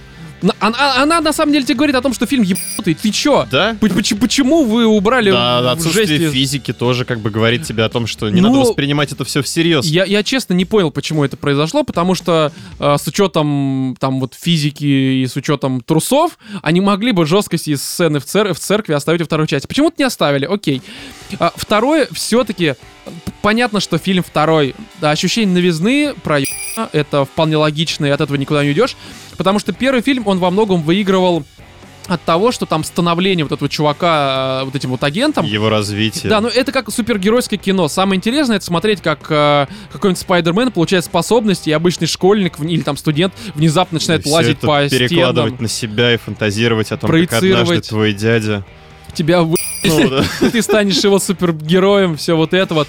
Speaker 1: на- она, она на самом деле тебе говорит о том, что фильм ебанутый. Ты чё?
Speaker 2: Да?
Speaker 1: П- поч- Почему вы убрали
Speaker 2: Да, отсутствие
Speaker 1: жесть из-
Speaker 2: физики тоже как бы говорит тебе о том, что не
Speaker 1: Ну,
Speaker 2: надо воспринимать это все всерьез.
Speaker 1: Я, я честно не понял, почему это произошло, потому что э, с учетом там вот физики и с учетом трусов, они могли бы жесткость из сцены в, цер- в церкви оставить во второй части. Почему-то не оставили, окей. А, второе, все-таки понятно, что фильм второй. Да, ощущение новизны про это вполне логично, и от этого никуда не уйдешь. Потому что первый фильм, он во многом выигрывал от того, что там становление вот этого чувака э, вот этим вот агентом,
Speaker 2: Его развитие.
Speaker 1: да, ну это как супергеройское кино. Самое интересное это смотреть, как э, какой-нибудь Спайдермен получает способности, и обычный школьник или там студент внезапно начинает
Speaker 2: Всё
Speaker 1: лазить
Speaker 2: это
Speaker 1: по
Speaker 2: перекладывать
Speaker 1: стенам,
Speaker 2: на себя и фантазировать о том, как однажды твой дядя.
Speaker 1: Тебя вы...
Speaker 2: Ну, да.
Speaker 1: ты станешь его супергероем, все вот это вот.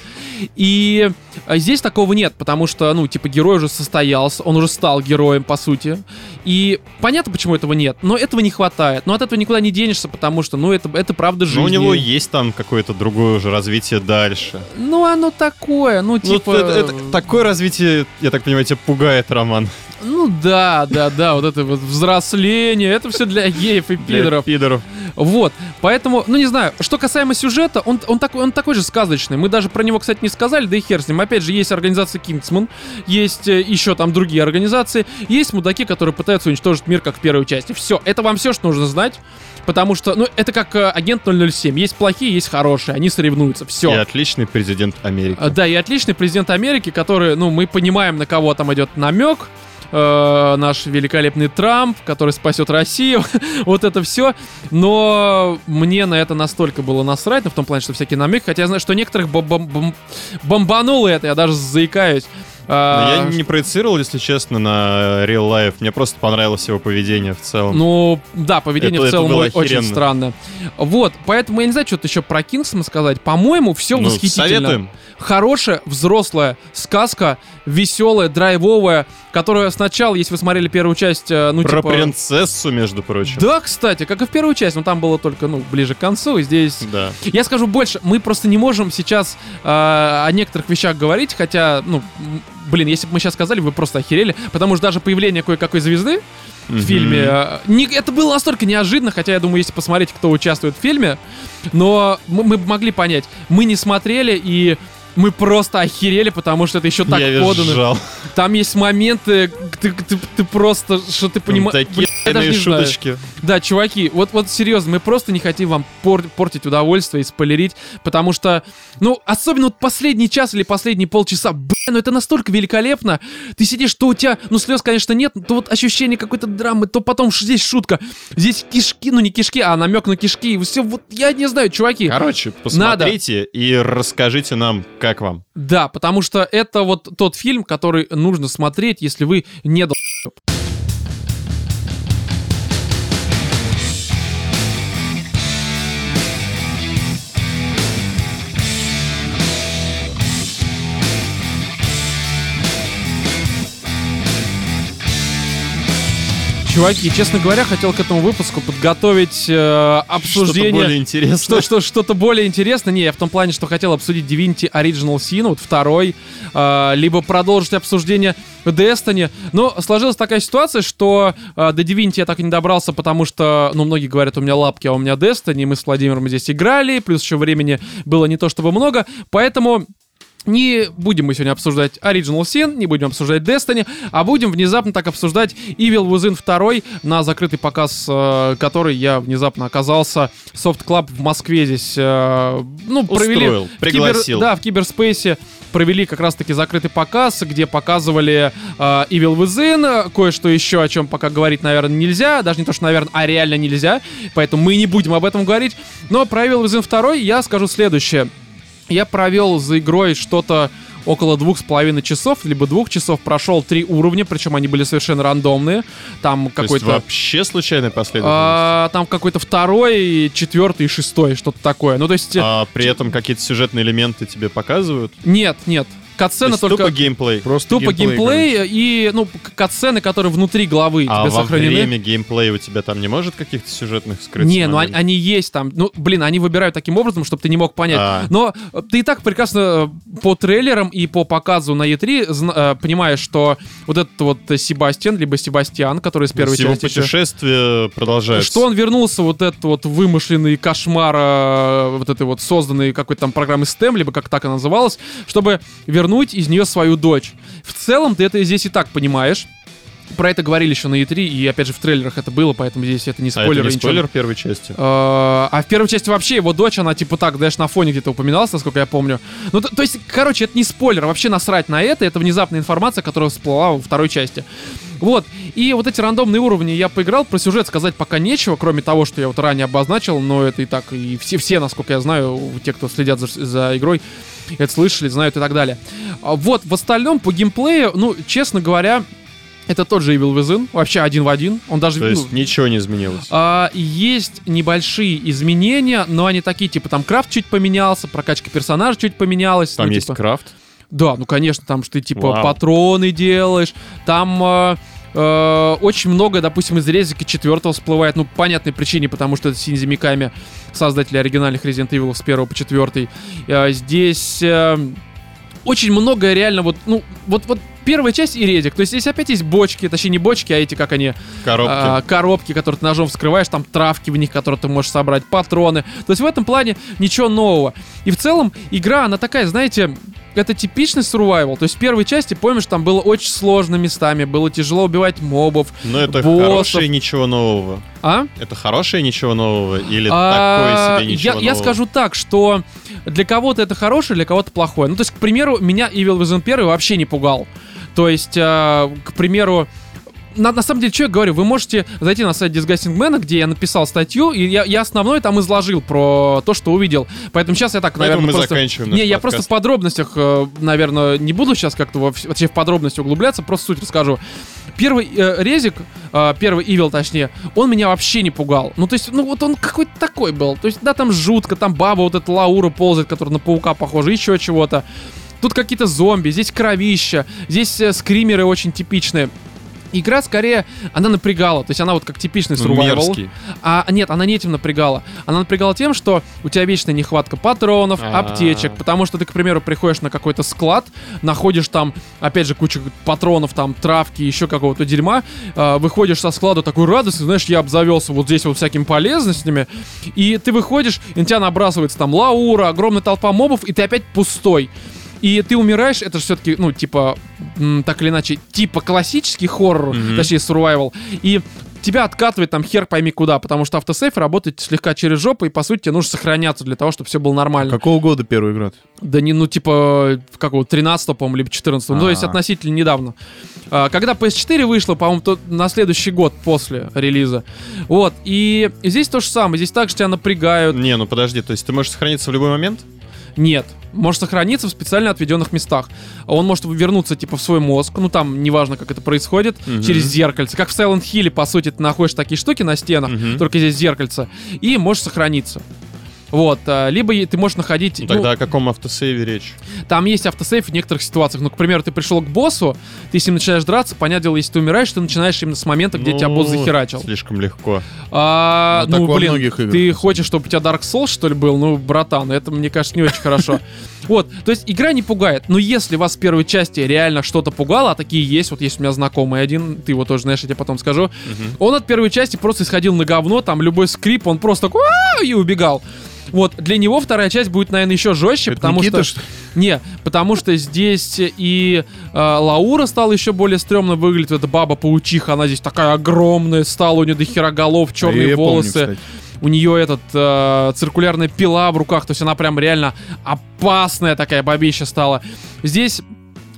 Speaker 1: И а, здесь такого нет, потому что, ну, типа, герой уже состоялся, он уже стал героем, по сути. И понятно, почему этого нет, но этого не хватает. Но от этого никуда не денешься, потому что, ну, это, это правда жизнь.
Speaker 2: Но у него есть там какое-то другое уже развитие дальше.
Speaker 1: Ну, оно такое, ну,
Speaker 2: Ну,
Speaker 1: типа...
Speaker 2: это- это- такое развитие, я так понимаю, тебя пугает, Роман.
Speaker 1: Ну да, да, да, вот это вот взросление, это все для геев и
Speaker 2: Для
Speaker 1: пидоров. Вот, поэтому, ну не знаю, что касаемо сюжета, он, он, такой, он такой же сказочный. Мы даже про него, кстати, не сказали, да и хер с ним. Опять же, есть организация Кингсман, есть э, еще там другие организации, есть мудаки, которые пытаются уничтожить мир, как в первой части. Все, это вам все, что нужно знать. Потому что, ну, это как э, агент 007. Есть плохие, есть хорошие. Они соревнуются. Все.
Speaker 2: И отличный президент Америки.
Speaker 1: Да, и отличный президент Америки, который, ну, мы понимаем, на кого там идет намек. Э, наш великолепный Трамп, который спасет Россию, вот это все. Но мне на это настолько было насрать, ну, в том плане, что всякие намеки, хотя я знаю, что некоторых бом- бом- бом- бомбануло это, я даже заикаюсь. А,
Speaker 2: я не проецировал, если честно, на Real Life. Мне просто понравилось его поведение в целом.
Speaker 1: Ну, да, поведение
Speaker 2: Это-
Speaker 1: в
Speaker 2: это
Speaker 1: целом
Speaker 2: было
Speaker 1: о- очень странное. Вот, поэтому я не знаю, что-то еще про Кингсмана сказать. По-моему, все
Speaker 2: Ну,
Speaker 1: восхитительно.
Speaker 2: советуем.
Speaker 1: Хорошая, взрослая сказка, веселая, драйвовая, которая сначала, если вы смотрели первую часть, э, ну,
Speaker 2: Про
Speaker 1: типа...
Speaker 2: принцессу, между прочим.
Speaker 1: Да, кстати, как и в первую часть, но там было только, ну, ближе к концу, и здесь...
Speaker 2: Да.
Speaker 1: Я скажу больше, мы просто не можем сейчас э, о некоторых вещах говорить, хотя, ну, блин, если бы мы сейчас сказали, вы просто охерели, потому что даже появление кое-какой звезды в фильме, э, не, это было настолько неожиданно, хотя я думаю, если посмотреть, кто участвует в фильме, но мы, мы бы могли понять, мы не смотрели и мы просто охерели, потому что это еще так
Speaker 2: Я
Speaker 1: подано.
Speaker 2: визжал.
Speaker 1: Там есть моменты, ты, ты- ты просто, что ты понимаешь,
Speaker 2: такие
Speaker 1: даже не знаю.
Speaker 2: шуточки.
Speaker 1: Да, чуваки, вот, вот серьезно, мы просто не хотим вам пор- портить удовольствие и спойлерить, потому что, ну, особенно вот последний час или последние полчаса, блин, ну это настолько великолепно. Ты сидишь, то у тебя, ну, слез, конечно, нет, то вот ощущение какой-то драмы, то потом здесь шутка, здесь кишки, ну не кишки, а намек на кишки, и все, вот я не знаю, чуваки.
Speaker 2: Короче, посмотрите и расскажите нам, как вам.
Speaker 1: Да, потому что это вот тот фильм, который нужно смотреть, если вы не дол- Чуваки, честно говоря, хотел к этому выпуску подготовить э,
Speaker 2: Что-то
Speaker 1: обсуждение.
Speaker 2: более интересное.
Speaker 1: Что, что, что-то более интересное. Не, я в том плане, что хотел обсудить Divinity Original Sin, вот второй, э, либо продолжить обсуждение Destiny. Но сложилась такая ситуация, что э, до Divinity я так и не добрался, потому что, ну, многие говорят, у меня лапки, а у меня Destiny. Мы с Владимиром здесь играли, плюс еще времени было не то чтобы много, поэтому... Не будем мы сегодня обсуждать Original Sin, не будем обсуждать Destiny, а будем внезапно так обсуждать Evil Within 2 на закрытый показ, э, который я внезапно оказался. Soft Club в Москве здесь, э, ну, провели...
Speaker 2: Устроил,
Speaker 1: в кибер-
Speaker 2: пригласил.
Speaker 1: да, в киберспейсе провели как раз-таки закрытый показ, где показывали э, Evil Within, кое-что еще, о чем пока говорить, наверное, нельзя, даже не то, что, наверное, а реально нельзя, поэтому мы не будем об этом говорить. Но про Evil Within 2 я скажу следующее. Я провел за игрой что-то около двух с половиной часов, либо двух часов, прошел три уровня, причем они были совершенно рандомные. Там какой-то...
Speaker 2: вообще случайная последовательность.
Speaker 1: а, там какой-то второй, четвертый и шестой, что-то такое. Ну, то есть...
Speaker 2: А при этом какие-то сюжетные элементы тебе показывают?
Speaker 1: Нет, нет. Катсцена только...
Speaker 2: тупо геймплей.
Speaker 3: Просто
Speaker 1: Тупо
Speaker 3: геймплей,
Speaker 1: геймплей и, ну, катсцены, которые внутри главы
Speaker 2: А
Speaker 1: тебе
Speaker 2: во
Speaker 1: сохранены.
Speaker 2: время геймплея у тебя там не может каких-то сюжетных скрытых
Speaker 1: Не, ну они,
Speaker 2: моментов?
Speaker 1: они есть там. Ну, блин, они выбирают таким образом, чтобы ты не мог понять.
Speaker 2: А.
Speaker 1: Но э, ты и так прекрасно э, по трейлерам и по показу на E3 зна- э, понимаешь, что вот этот вот Себастьян, либо Себастьян, который из первой
Speaker 2: Его
Speaker 1: части... еще-
Speaker 2: путешествие продолжается.
Speaker 1: Что он вернулся, вот этот вот вымышленный кошмар, вот этой вот созданной какой-то там программы STEM, либо как так она называлась, чтобы вернуть из нее свою дочь. В целом ты это здесь и так понимаешь. Про это говорили еще на E3, и опять же в трейлерах это было, поэтому здесь это не
Speaker 2: А это
Speaker 1: спойлер.
Speaker 2: не
Speaker 1: и ничего.
Speaker 2: спойлер первой части?
Speaker 1: Э, А в первой части вообще его дочь, она типа так, знаешь, на фоне где-то упоминалась, насколько я помню. Ну, то, то есть, короче, это не спойлер, вообще насрать на это, это внезапная информация, которая всплыла во второй части. Вот, и вот эти рандомные уровни я поиграл, про сюжет сказать пока нечего, кроме того, что я вот ранее обозначил, но это и так, и все, все насколько я знаю, те, кто следят за, за игрой, это слышали, знают и так далее. А Вот, в остальном, по геймплею, ну, честно говоря, это тот же Evil Within, вообще один в один. Он даже
Speaker 2: То
Speaker 1: ну,
Speaker 2: есть ничего не изменилось.
Speaker 1: а, есть небольшие изменения, но они такие, типа, там крафт чуть поменялся, прокачка персонажа чуть поменялась.
Speaker 2: Там
Speaker 1: ну,
Speaker 2: есть
Speaker 1: типа-
Speaker 2: крафт.
Speaker 1: Да, ну, конечно, там что ты, типа,
Speaker 2: Вау.
Speaker 1: патроны делаешь, там... э, очень много, допустим, из резики четвертого всплывает, ну, по понятной причине, потому что это Синзи Миками, создатели оригинальных Resident Evil с первого по четвертый. Э, здесь э, очень много реально вот, ну, вот, вот первая часть и резик. То есть здесь опять есть бочки, точнее не бочки, а эти, как они,
Speaker 2: Коробки.
Speaker 1: а, коробки, которые ты ножом вскрываешь, там травки в них, которые ты можешь собрать, патроны. То есть в этом плане ничего нового. И в целом игра, она такая, знаете, это типичный survival. То есть в первой части, помнишь, там было очень сложно местами, было тяжело убивать мобов.
Speaker 2: Но это
Speaker 1: боссов.
Speaker 2: хорошее ничего нового.
Speaker 1: А?
Speaker 2: Это хорошее ничего нового или
Speaker 1: А,
Speaker 2: такое себе ничего
Speaker 1: я, я
Speaker 2: нового?
Speaker 1: скажу так, что для кого-то это хорошее, для кого-то плохое. Ну, то есть, к примеру, меня Evil Within 1 вообще не пугал. То есть, а, к примеру, на, на самом деле, что я говорю, вы можете зайти на сайт Disgusting Man, где я написал статью, и я, я основной там изложил про то, что увидел. Поэтому сейчас я так,
Speaker 2: Поэтому
Speaker 1: наверное,
Speaker 2: мы
Speaker 1: просто...
Speaker 2: заканчиваем
Speaker 1: Не, я
Speaker 2: подкаст.
Speaker 1: просто в подробностях, э, наверное, не буду сейчас как-то вообще в подробности углубляться, просто суть расскажу. Первый э, резик, э, первый Evil, точнее, он меня вообще не пугал. Ну, то есть, ну, вот он какой-то такой был. То есть, да, там жутко, там баба вот эта Лаура ползает, которая на паука похожа, еще чего-то. Тут какие-то зомби, здесь кровища, здесь э, скримеры очень типичные. Игра скорее, она напрягала, то есть она вот как типичный
Speaker 2: Ну,
Speaker 1: survival. А нет, она не этим напрягала. Она напрягала тем, что у тебя вечная нехватка патронов,
Speaker 2: А.
Speaker 1: аптечек, потому что ты, к примеру, приходишь на какой-то склад, находишь там, опять же, кучу патронов, там, травки, еще какого-то дерьма, э, выходишь со склада такой радостный, знаешь, я обзавелся вот здесь вот всякими полезностями, и ты выходишь, и на тебя набрасывается там лаура, огромная толпа мобов, и ты опять пустой. И ты умираешь, это же все-таки, ну, типа, так или иначе, типа классический хоррор,
Speaker 2: Мгм.
Speaker 1: точнее, survival. И тебя откатывает там хер пойми куда, потому что автосейф работает слегка через жопу, и по сути тебе нужно сохраняться для того, чтобы все было нормально.
Speaker 3: Какого года первая игра?
Speaker 1: Да не, ну типа, какого, 13 по-моему, либо 14 ну то есть
Speaker 3: А.
Speaker 1: относительно недавно. А, когда PS4 вышла, по-моему, то на следующий год после релиза. Вот, и здесь то же самое, здесь также тебя напрягают.
Speaker 2: Не, ну подожди, то есть ты можешь сохраниться в любой момент?
Speaker 1: Нет, может сохраниться в специально отведенных местах. Он может вернуться типа в свой мозг, ну там неважно, как это происходит,
Speaker 2: Мгм.
Speaker 1: через зеркальце. Как в Silent Hill, по сути, ты находишь такие штуки на стенах,
Speaker 2: Мгм.
Speaker 1: только здесь зеркальце, и можешь сохраниться. Вот, а, либо ты можешь находить...
Speaker 2: Ну,
Speaker 1: ну,
Speaker 2: тогда о каком автосейве речь?
Speaker 1: там есть автосейв в некоторых ситуациях. Ну, к примеру, ты пришел к боссу, ты с ним начинаешь драться, понятное дело, если ты умираешь, ты начинаешь именно с момента, где тебя босс
Speaker 2: Ну,
Speaker 1: захерачил.
Speaker 2: Слишком легко.
Speaker 1: А,
Speaker 3: Ну, так
Speaker 1: ну,
Speaker 3: во
Speaker 1: блин,
Speaker 3: многих играх,
Speaker 1: ты хочешь, чтобы у тебя Dark Souls, что ли, был? Ну, братан, это, мне кажется, не очень хорошо. Вот, то есть игра не пугает, но если вас в первой части реально что-то пугало, а такие есть, вот есть у меня знакомый один, ты его тоже знаешь, я тебе потом скажу, он от первой части просто исходил на говно, там любой скрип, он просто такой и убегал. Вот, для него вторая часть будет, наверное, еще жестче,
Speaker 3: Это
Speaker 1: потому
Speaker 3: Никита,
Speaker 1: что... Не, потому что здесь и э, Лаура стала еще более стрёмно выглядеть. Эта баба-паучиха, она здесь такая огромная стала, у нее до хера голов,
Speaker 3: А
Speaker 1: черные
Speaker 3: помню,
Speaker 1: волосы.
Speaker 3: кстати.
Speaker 1: у нее этот э, циркулярная пила в руках, то есть она прям реально опасная такая бабища стала. Здесь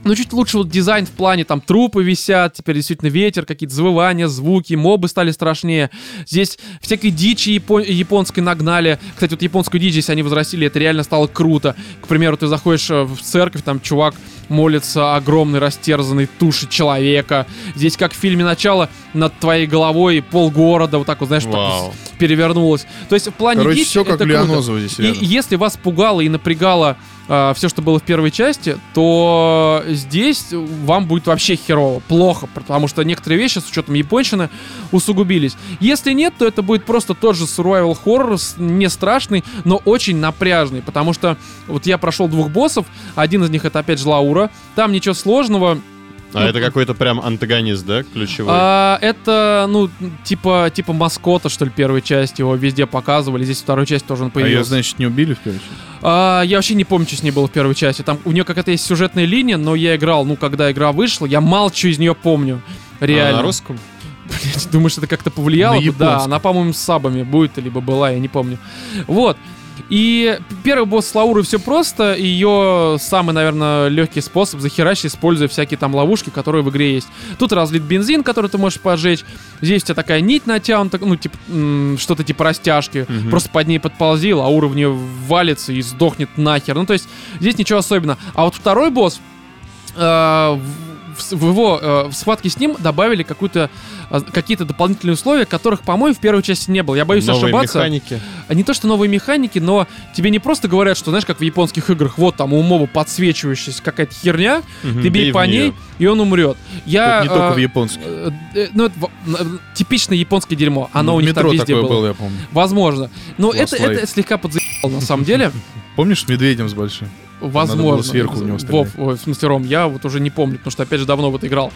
Speaker 1: ну, чуть лучше вот дизайн в плане, там, трупы висят, теперь действительно ветер, какие-то завывания, звуки, мобы стали страшнее. Здесь всякой дичи япон- японской нагнали. Кстати, вот японскую дичь, если они возрастили, это реально стало круто. К примеру, ты заходишь э, в церковь, там чувак молится огромной растерзанной туши человека. Здесь, как в фильме «Начало», над твоей головой полгорода, вот так вот, знаешь, так перевернулось. То есть в плане
Speaker 3: Короче,
Speaker 1: дичи
Speaker 3: все как
Speaker 1: это круто.
Speaker 3: Здесь
Speaker 1: И
Speaker 3: рядом.
Speaker 1: если вас пугало и напрягало все, что было в первой части, то здесь вам будет вообще херово, плохо, потому что некоторые вещи с учетом японщины усугубились. Если нет, то это будет просто тот же survival horror, не страшный, но очень напряжный, потому что вот я прошел двух боссов, один из них это опять же Лаура, там ничего сложного,
Speaker 2: А это какой-то прям антагонист, да, ключевой?
Speaker 1: а, это, ну, типа, типа маскота, что ли, первой части, его везде показывали, здесь второй часть тоже он
Speaker 3: А ее,
Speaker 1: появился.
Speaker 3: значит, не убили в первой части?
Speaker 1: А, я вообще не помню, что с ней было в первой части. Там у нее какая-то есть сюжетная линия, но я играл, ну, когда игра вышла, я мало чего из нее помню.
Speaker 2: А
Speaker 1: Реально.
Speaker 2: на русском?
Speaker 1: Блядь, Думаешь, это как-то повлияло?
Speaker 3: На
Speaker 1: Да, она, по-моему, с сабами будет, либо была, я не помню. Вот. И первый босс с Лаурой все просто. Ее самый, наверное, легкий способ захерачить, используя всякие там ловушки, которые в игре есть. Тут разлит бензин, который ты можешь поджечь. Здесь у тебя такая нить натянута, ну, типа, что-то типа растяжки.
Speaker 2: Мгм.
Speaker 1: Просто под ней подползи, Лаура в нее валится и сдохнет нахер. Ну, то есть, здесь ничего особенного. А вот второй босс, э, в, его э, в схватке с ним добавили какую-то э, какие-то дополнительные условия, которых, по-моему, в первой части не было. Я боюсь
Speaker 2: Новые
Speaker 1: ошибаться.
Speaker 2: механики.
Speaker 1: А Не то, что новые механики, но тебе не просто говорят, что, знаешь, как в японских играх, вот там у моба подсвечивающаяся какая-то херня,
Speaker 2: Мгм,
Speaker 1: ты бей
Speaker 2: бей
Speaker 1: по ней, и он умрет. Я,
Speaker 3: Тут не только
Speaker 1: э,
Speaker 3: в японских.
Speaker 1: э, э, ну, это э, типичное японское дерьмо. Оно
Speaker 3: в
Speaker 1: у них там
Speaker 3: метро
Speaker 1: везде
Speaker 3: такое
Speaker 1: было.
Speaker 3: было, я помню.
Speaker 1: Возможно. Но
Speaker 3: Last
Speaker 1: это, это слегка подзаебало, на самом деле.
Speaker 3: Помнишь медведем с большим?
Speaker 1: Возможно.
Speaker 3: сверху в него
Speaker 1: Вов,
Speaker 3: стрелять.
Speaker 1: ой, в смысле, Ром, я вот уже не помню, потому что, опять же, давно в это играл.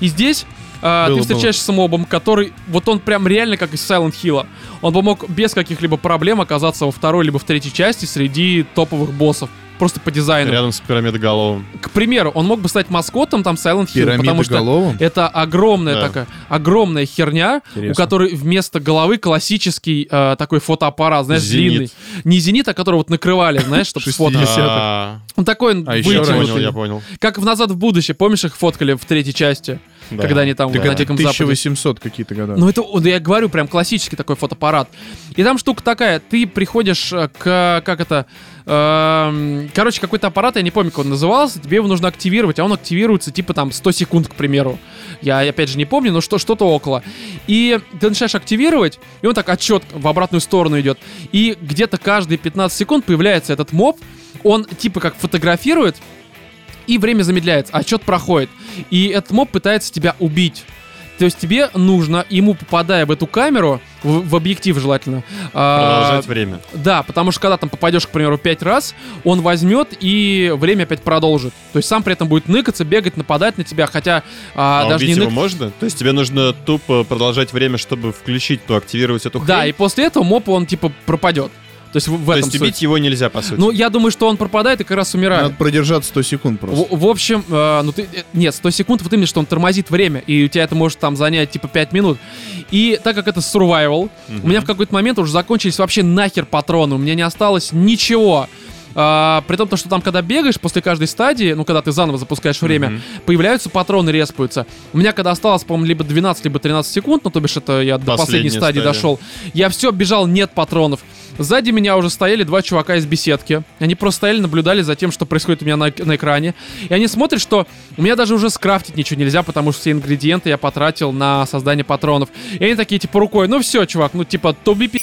Speaker 1: И здесь а,
Speaker 3: Было,
Speaker 1: ты встречаешься с мобом, который, вот он прям реально как из Silent Hill. Он бы мог без каких-либо проблем оказаться во второй либо в третьей части среди топовых боссов. Просто по дизайну.
Speaker 2: Рядом с пирамидоголовым.
Speaker 1: К примеру, он мог бы стать маскотом там Silent Hill, потому что это огромная
Speaker 2: Да.
Speaker 1: такая, огромная херня, у
Speaker 3: Интересно.
Speaker 1: которой вместо головы классический э, такой фотоаппарат, знаешь,
Speaker 2: Зенит.
Speaker 1: длинный. Не зенит, а который вот накрывали, знаешь, чтобы.
Speaker 3: 60.
Speaker 2: А,
Speaker 1: Он такой он
Speaker 3: раньше.
Speaker 1: вытянутый.
Speaker 2: я понял.
Speaker 1: Как в «Назад в будущее», помнишь, их фоткали в третьей части,
Speaker 2: Да.
Speaker 1: когда они там
Speaker 3: Так
Speaker 1: на Диком Западе.
Speaker 3: 1800 какие-то года.
Speaker 1: Ну это, я говорю, прям классический такой фотоаппарат. И там штука такая, ты приходишь э, к, как это, эм, короче, какой-то аппарат, я не помню, как он назывался, тебе его нужно активировать, а он активируется типа там 100 секунд, к примеру. Я опять же не помню, но что, что-то около. И ты начинаешь активировать, и он так отчет в обратную сторону идет. И где-то каждые 15 секунд появляется этот моб, он типа как фотографирует, и время замедляется, отчет проходит. И этот моб пытается тебя убить. То есть тебе нужно, ему попадая в эту камеру, в, в объектив желательно, а,
Speaker 2: Продолжать время.
Speaker 1: да, потому что когда там попадешь, к примеру, пять раз, он возьмет и время опять продолжит. То есть сам при этом будет ныкаться, бегать, нападать на тебя, хотя а,
Speaker 2: А,
Speaker 1: даже не
Speaker 2: убить его
Speaker 1: нык-
Speaker 2: можно? То есть тебе нужно тупо продолжать время, чтобы включить, то активировать эту
Speaker 1: Да, и
Speaker 2: хрень?
Speaker 1: после этого моп, он типа пропадет. То есть в, в
Speaker 2: То
Speaker 1: этом
Speaker 2: есть
Speaker 1: суть.
Speaker 2: убить его нельзя, по сути.
Speaker 1: Ну, я думаю, что он пропадает и как раз умирает.
Speaker 3: Надо продержаться 100 секунд просто.
Speaker 1: В, в общем, э, ну ты... э, Нет, 100 секунд, вот именно, что он тормозит время, и у тебя это может там занять типа 5 минут. И так как это survival, у меня в какой-то момент уже закончились вообще нахер патроны, у меня не осталось ничего. А, при том, то, что там, когда бегаешь после каждой стадии, ну, когда ты заново запускаешь время,
Speaker 2: Мгм.
Speaker 1: появляются патроны, респаются. У меня, когда осталось, по-моему, либо 12, либо 13 секунд, ну, то бишь это я до последней стадии
Speaker 2: стадия.
Speaker 1: дошел, я все бежал, нет патронов. Сзади меня уже стояли два чувака из беседки. Они просто стояли, наблюдали за тем, что происходит у меня на, на экране. И они смотрят, что у меня даже уже скрафтить ничего нельзя, потому что все ингредиенты я потратил на создание патронов. И они такие, типа, рукой, ну все, чувак, ну типа, туби пи***.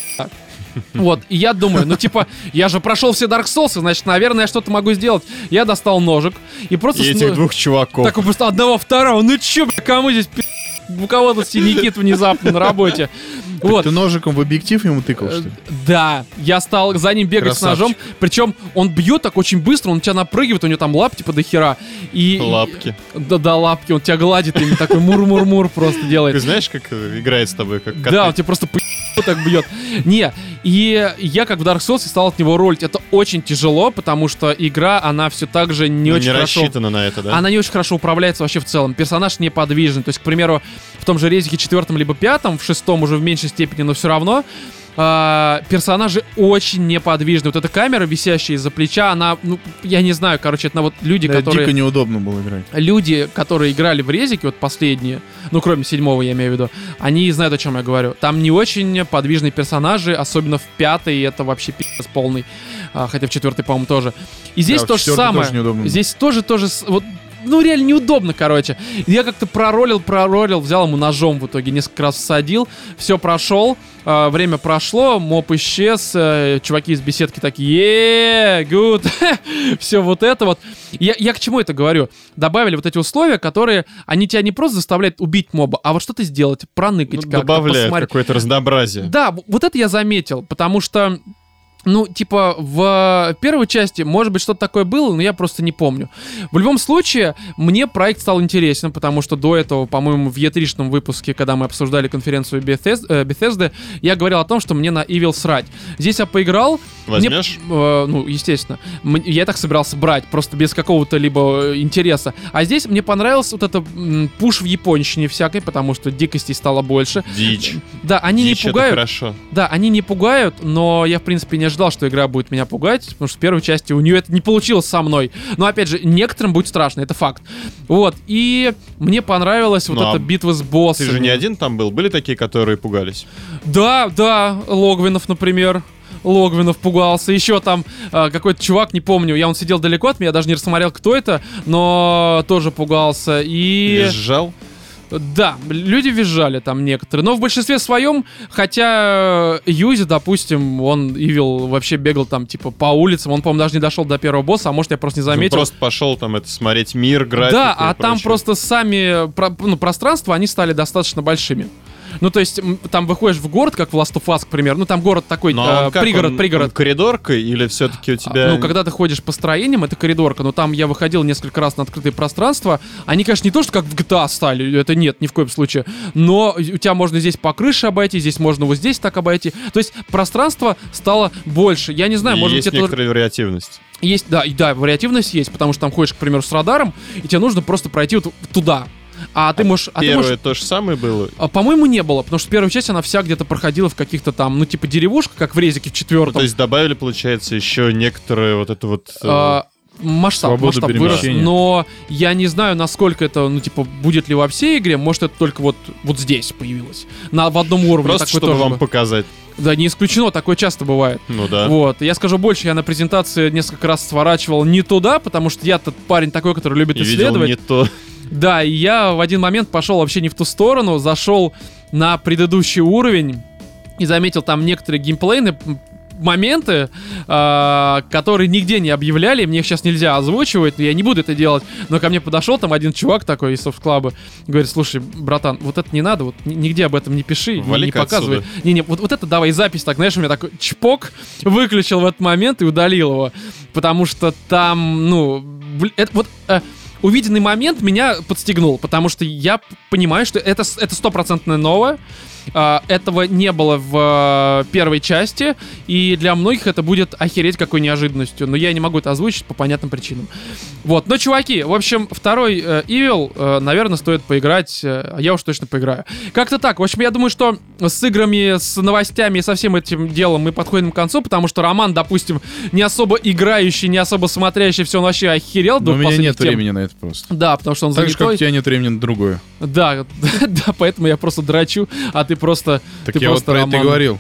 Speaker 1: Вот, и я думаю, ну типа, я же прошел все Dark Souls, значит, наверное, я что-то могу сделать. Я достал ножик и просто...
Speaker 2: И этих
Speaker 1: ну,
Speaker 2: двух чуваков.
Speaker 1: так просто одного, второго. Ну чё, бля, кому здесь пи***? У кого-то синяки внезапно на работе. Вот.
Speaker 3: Ты ножиком в объектив ему тыкал,
Speaker 1: Э,
Speaker 3: что ли?
Speaker 1: Да, я стал за ним бегать с
Speaker 3: Красавчик.
Speaker 1: ножом. Причем он бьет так очень быстро, он тебя напрыгивает, у него там лап типа до хера. И,
Speaker 2: Лапки.
Speaker 1: Да, да, лапки, он тебя гладит, и такой мур-мур-мур просто
Speaker 2: Ты
Speaker 1: делает.
Speaker 2: знаешь, как играет с тобой, как
Speaker 1: Да, он тебя просто по так бьет. Не, и я как в Dark Souls стал от него ролить. Это очень тяжело, потому что игра, она все так же не
Speaker 2: Ну,
Speaker 1: очень
Speaker 2: не
Speaker 1: хорошо
Speaker 2: рассчитана на это, да?
Speaker 1: она не очень хорошо управляется вообще в целом. Персонаж неподвижный. То есть, к примеру, в том же резике четвертом либо пятом, в шестом уже в меньшей степени, но все равно а, персонажи очень неподвижны. Вот эта камера, висящая из-за плеча, она, ну, я не знаю, короче, это на вот люди,
Speaker 3: Да,
Speaker 1: которые...
Speaker 3: дико неудобно было играть.
Speaker 1: Люди, которые играли в резике, вот последние, ну, кроме седьмого, я имею в виду, они знают, о чем я говорю. Там не очень подвижные персонажи, особенно в пятой, это вообще пиздец полный. А, хотя в четвертой, по-моему, тоже. И здесь
Speaker 3: Да,
Speaker 1: то же самое.
Speaker 3: тоже неудобно
Speaker 1: здесь тоже, тоже, вот, ну, реально неудобно, короче. Я как-то проролил, проролил, взял ему ножом в итоге, несколько раз всадил, все прошел, а, время прошло, моп исчез, э, чуваки из беседки такие, гуд, все вот это вот. Я, я к чему это говорю? Добавили вот эти условия, которые, они тебя не просто заставляют убить моба, а вот что-то сделать, проныкать
Speaker 2: Ну,
Speaker 1: как-то,
Speaker 2: добавляет какое-то разнообразие.
Speaker 1: Да, вот это я заметил, потому что, ну, типа, в первой части, может быть, что-то такое было, но я просто не помню. В любом случае, мне проект стал интересен, потому что до этого, по-моему, в E3-шном выпуске, когда мы обсуждали конференцию Bethesda, э, Bethesda, я говорил о том, что мне на Evil срать. Здесь я поиграл, мне,
Speaker 2: Возьмешь?
Speaker 1: э, ну, естественно. Я так собирался брать, просто без какого-то либо э, интереса. А здесь мне понравился вот это м, пуш в японщине всякой, потому что дикостей стало больше.
Speaker 2: Дичь.
Speaker 1: Да, они
Speaker 2: Дичь
Speaker 1: не пугают.
Speaker 2: хорошо.
Speaker 1: Да, они не пугают, но я, в принципе, не ожидал, что игра будет меня пугать, потому что в первой части у нее это не получилось со мной. Но, опять же, некоторым будет страшно, это факт. Вот, и мне понравилась вот
Speaker 2: Ну, а
Speaker 1: эта битва с боссами.
Speaker 2: Ты же не один там был? Были такие, которые пугались?
Speaker 1: Да, да, Логвинов, например. Логвинов пугался. Еще там э, какой-то чувак, не помню, я он сидел далеко от меня, даже не рассмотрел, кто это, но тоже пугался. И...
Speaker 2: Визжал?
Speaker 1: Да, люди визжали там некоторые, но в большинстве своем, хотя э, Юзи, допустим, он Ивил вообще бегал там типа по улицам, он, по-моему, даже не дошел до первого босса, а может я просто не
Speaker 2: Он
Speaker 1: заметил.
Speaker 2: просто пошел там это смотреть мир, графику
Speaker 1: да, а там
Speaker 2: прочее.
Speaker 1: просто сами про- ну, пространства, они стали достаточно большими. Ну, то есть, там выходишь в город, как в Last of Us, к примеру. Ну, там город такой, э, пригород,
Speaker 2: он-
Speaker 1: пригород.
Speaker 2: он коридоркой или все-таки у тебя...
Speaker 1: Ну, когда ты ходишь по строениям, это коридорка, но там я выходил несколько раз на открытые пространства. Они, конечно, не то, что как в GTA стали, это нет, ни в коем случае. Но у тебя можно здесь по крыше обойти, здесь можно вот здесь так обойти. То есть пространство стало больше. Я не знаю,
Speaker 2: И
Speaker 1: может
Speaker 2: есть
Speaker 1: быть, это
Speaker 2: некоторая вариативность.
Speaker 1: есть, да, да, вариативность есть, потому что там ходишь, к примеру, с радаром, и тебе нужно просто пройти вот туда. А ты можешь... А ты
Speaker 2: Первое
Speaker 1: можешь
Speaker 2: то же самое было.
Speaker 1: а, По-моему, не было, потому что первая часть, она вся где-то проходила в каких-то там, ну, типа деревушках, как в резике в
Speaker 2: Ну,
Speaker 1: четвертом.
Speaker 2: то есть добавили, получается, еще некоторые вот это вот... э,
Speaker 1: А, масштаб,
Speaker 3: Свободу
Speaker 1: масштаб вырос, но я не знаю, насколько это, ну, типа, будет ли во всей игре, может, это только вот, вот здесь появилось, на, в одном уровне.
Speaker 2: Просто чтобы вам
Speaker 1: было.
Speaker 2: показать.
Speaker 1: Да, не исключено, такое часто бывает.
Speaker 2: Ну да.
Speaker 1: Вот, я скажу больше, я на презентации несколько раз сворачивал не туда, потому что я тот парень такой, который любит
Speaker 2: И видел
Speaker 1: исследовать.
Speaker 2: не то.
Speaker 1: Да, и я в один момент пошел вообще не в ту сторону, зашел на предыдущий уровень и заметил там некоторые геймплейные м, моменты, а, которые нигде не объявляли, мне их сейчас нельзя озвучивать, но я не буду это делать. Но ко мне подошел там один чувак такой из софт-клаба, говорит, слушай, братан, вот это не надо, вот ни- нигде об этом не пиши, не- не,
Speaker 2: Вали-ка
Speaker 1: показывай.
Speaker 2: отсюда.
Speaker 1: Не-не, вот, вот это давай запись, так, знаешь, у меня такой чпок, выключил в этот момент и удалил его. Потому что там, ну, это вот... э, увиденный момент меня подстегнул, потому что я понимаю, что это стопроцентное новое. Э, этого не было в э, первой части, и для многих это будет охереть какой неожиданностью. Но я не могу это озвучить по понятным причинам. Вот, но, чуваки, в общем, второй э, Evil, э, наверное, стоит поиграть, а я уж точно поиграю. Как-то так. В общем, я думаю, что с играми, с новостями и со всем этим делом мы подходим к концу, потому что Роман, допустим, не особо играющий, не особо смотрящий, все он вообще охерел.
Speaker 3: Но у меня нет
Speaker 1: тем.
Speaker 3: времени на это просто.
Speaker 1: Да, потому что он
Speaker 3: Так же, как у
Speaker 1: занятой.
Speaker 3: тебя нет времени на другое.
Speaker 1: Да, да, поэтому я просто драчу, а ты просто...
Speaker 3: Так
Speaker 1: ты
Speaker 3: я вот
Speaker 1: просто
Speaker 3: про это и
Speaker 1: Роман.
Speaker 3: говорил.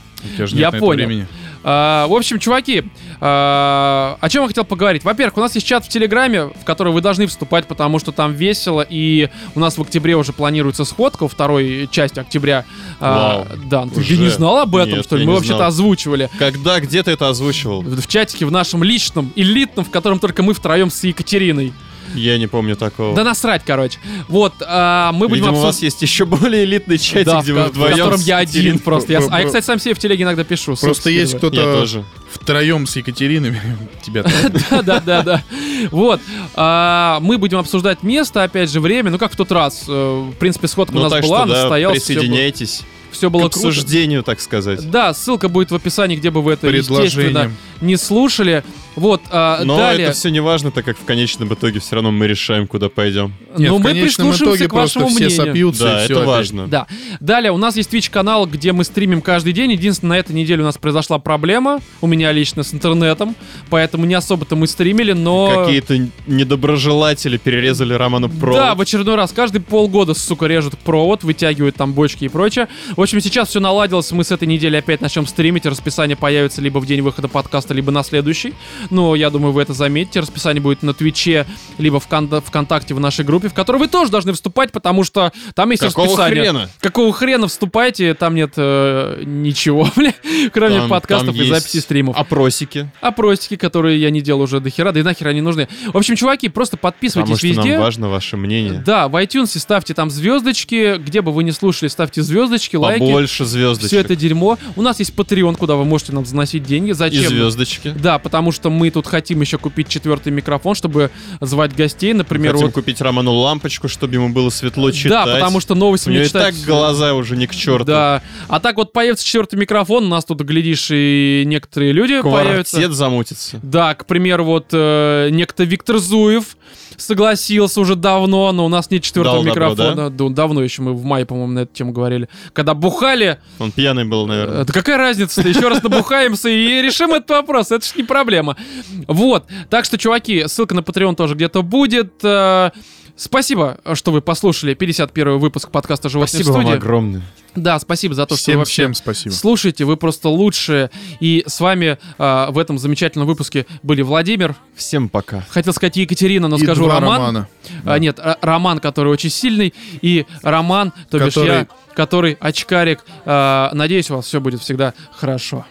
Speaker 1: Я понял.
Speaker 3: времени.
Speaker 1: А, в общем, чуваки, а, о чем я хотел поговорить? Во-первых, у нас есть чат в Телеграме, в который вы должны вступать, потому что там весело, и у нас в октябре уже планируется сходка, второй части октября. А,
Speaker 2: Вау.
Speaker 1: да, ты
Speaker 2: Уже?
Speaker 1: не знал об этом,
Speaker 2: Нет,
Speaker 1: что ли? Мы вообще-то озвучивали.
Speaker 2: Когда, где ты это озвучивал?
Speaker 1: В чатике в нашем личном, элитном, в котором только мы втроем с Екатериной.
Speaker 2: Я не помню такого.
Speaker 1: Да насрать, короче. Вот, а, мы будем
Speaker 2: Видимо, у вас есть еще более элитный чатик,
Speaker 1: Да,
Speaker 2: где вы
Speaker 1: ко- в
Speaker 2: вдвоем.
Speaker 1: котором я один просто. Я а я, кстати, сам себе в телеге иногда пишу.
Speaker 3: Просто есть кто-то втроем с Екатериной. Тебя
Speaker 1: Да, да, да, да. Вот. А, мы будем обсуждать место, опять же, время. Ну, как в тот раз. Э, В принципе, сходка у
Speaker 2: Ну
Speaker 1: нас была,
Speaker 2: да,
Speaker 1: состоялась. Все было,
Speaker 2: присоединяйтесь к
Speaker 1: было круто.
Speaker 2: обсуждению, так сказать.
Speaker 1: Да, ссылка будет в описании, где бы вы это, естественно, не слушали. Вот, а,
Speaker 2: Но
Speaker 1: далее.
Speaker 2: это все не важно, так как в конечном итоге все равно мы решаем, куда пойдем.
Speaker 3: Нет,
Speaker 1: Но
Speaker 3: в
Speaker 1: мы
Speaker 3: конечном
Speaker 1: прислушаемся
Speaker 3: итоге
Speaker 1: к вашему
Speaker 3: просто все
Speaker 1: мнению.
Speaker 3: сопьются.
Speaker 2: Да,
Speaker 3: и всё
Speaker 2: это
Speaker 3: опять.
Speaker 2: важно.
Speaker 1: Да. Далее, у нас есть Twitch-канал, где мы стримим каждый день. Единственное, на этой неделе у нас произошла проблема. У меня лично с интернетом. Поэтому не особо-то мы стримили, но...
Speaker 2: Какие-то недоброжелатели перерезали Роману провод.
Speaker 1: Да, в очередной раз. Каждый полгода, сука, режут провод, вытягивают там бочки и прочее. В общем, сейчас все наладилось. Мы с этой недели опять начнем стримить. Расписание появится либо в день выхода подкаста, либо на следующий. Но я думаю, вы это заметите. Расписание будет на Твиче, либо в Кон- ВКонтакте в нашей группе, в которой вы тоже должны вступать, потому что там есть
Speaker 2: Какого
Speaker 1: расписание.
Speaker 2: хрена?
Speaker 1: Какого хрена вступайте, там нет э, ничего, кроме
Speaker 2: Там-
Speaker 1: подкастов
Speaker 2: там
Speaker 1: и записи стримов.
Speaker 2: Опросики.
Speaker 1: Опросики, которые я не делал уже до хера, да и нахер они нужны. В общем, чуваки, просто подписывайтесь
Speaker 2: Потому что
Speaker 1: везде.
Speaker 2: нам важно ваше мнение.
Speaker 1: Да, в iTunes ставьте там звездочки, где бы вы ни слушали, ставьте звездочки, лайки.
Speaker 2: Побольше звездочек.
Speaker 1: Все это дерьмо. У нас есть Patreon, куда вы можете нам заносить деньги.
Speaker 2: И
Speaker 1: Зачем?
Speaker 2: звездочки.
Speaker 1: Да, потому что мы тут хотим еще купить четвертый микрофон, чтобы звать гостей, например,
Speaker 2: Хотим
Speaker 1: вот.
Speaker 2: купить Роману лампочку, чтобы ему было светло читать.
Speaker 1: Да, потому что новости
Speaker 2: У него
Speaker 1: мне
Speaker 2: и
Speaker 1: читать...
Speaker 2: так глаза уже не к черту.
Speaker 1: Да. А так вот появится четвертый микрофон, у нас тут, глядишь, и некоторые люди появятся.
Speaker 2: Квартет замутится.
Speaker 1: Да, к примеру, вот э, некто Виктор Зуев согласился уже давно, но у нас нет четвертого
Speaker 2: Дал добро,
Speaker 1: микрофона. Да, давно еще мы в мае, по-моему, на эту тему говорили. Когда бухали,
Speaker 2: Он пьяный был, наверное.
Speaker 1: э, да какая разница? Еще раз набухаемся и решим этот вопрос. Это ж не проблема. Вот. Так что, чуваки, ссылка на Patreon тоже где-то будет. Э, Спасибо, что вы послушали 51 выпуск подкаста «Животные
Speaker 2: Спасибо
Speaker 1: в
Speaker 2: вам
Speaker 1: студии».
Speaker 2: огромное.
Speaker 1: Да, спасибо за то, что вы
Speaker 3: Всем,
Speaker 1: вообще
Speaker 3: всем спасибо.
Speaker 1: Слушайте, вы просто лучшие. И с вами а, в этом замечательном выпуске были Владимир.
Speaker 2: Всем пока.
Speaker 1: Хотел сказать Екатерина, но
Speaker 3: И
Speaker 1: скажу Роман.
Speaker 3: романа.
Speaker 1: А, нет, Р- Роман, который очень сильный. И Роман, то бишь
Speaker 3: Который-
Speaker 1: я, который очкарик. А, надеюсь, у вас все будет всегда хорошо.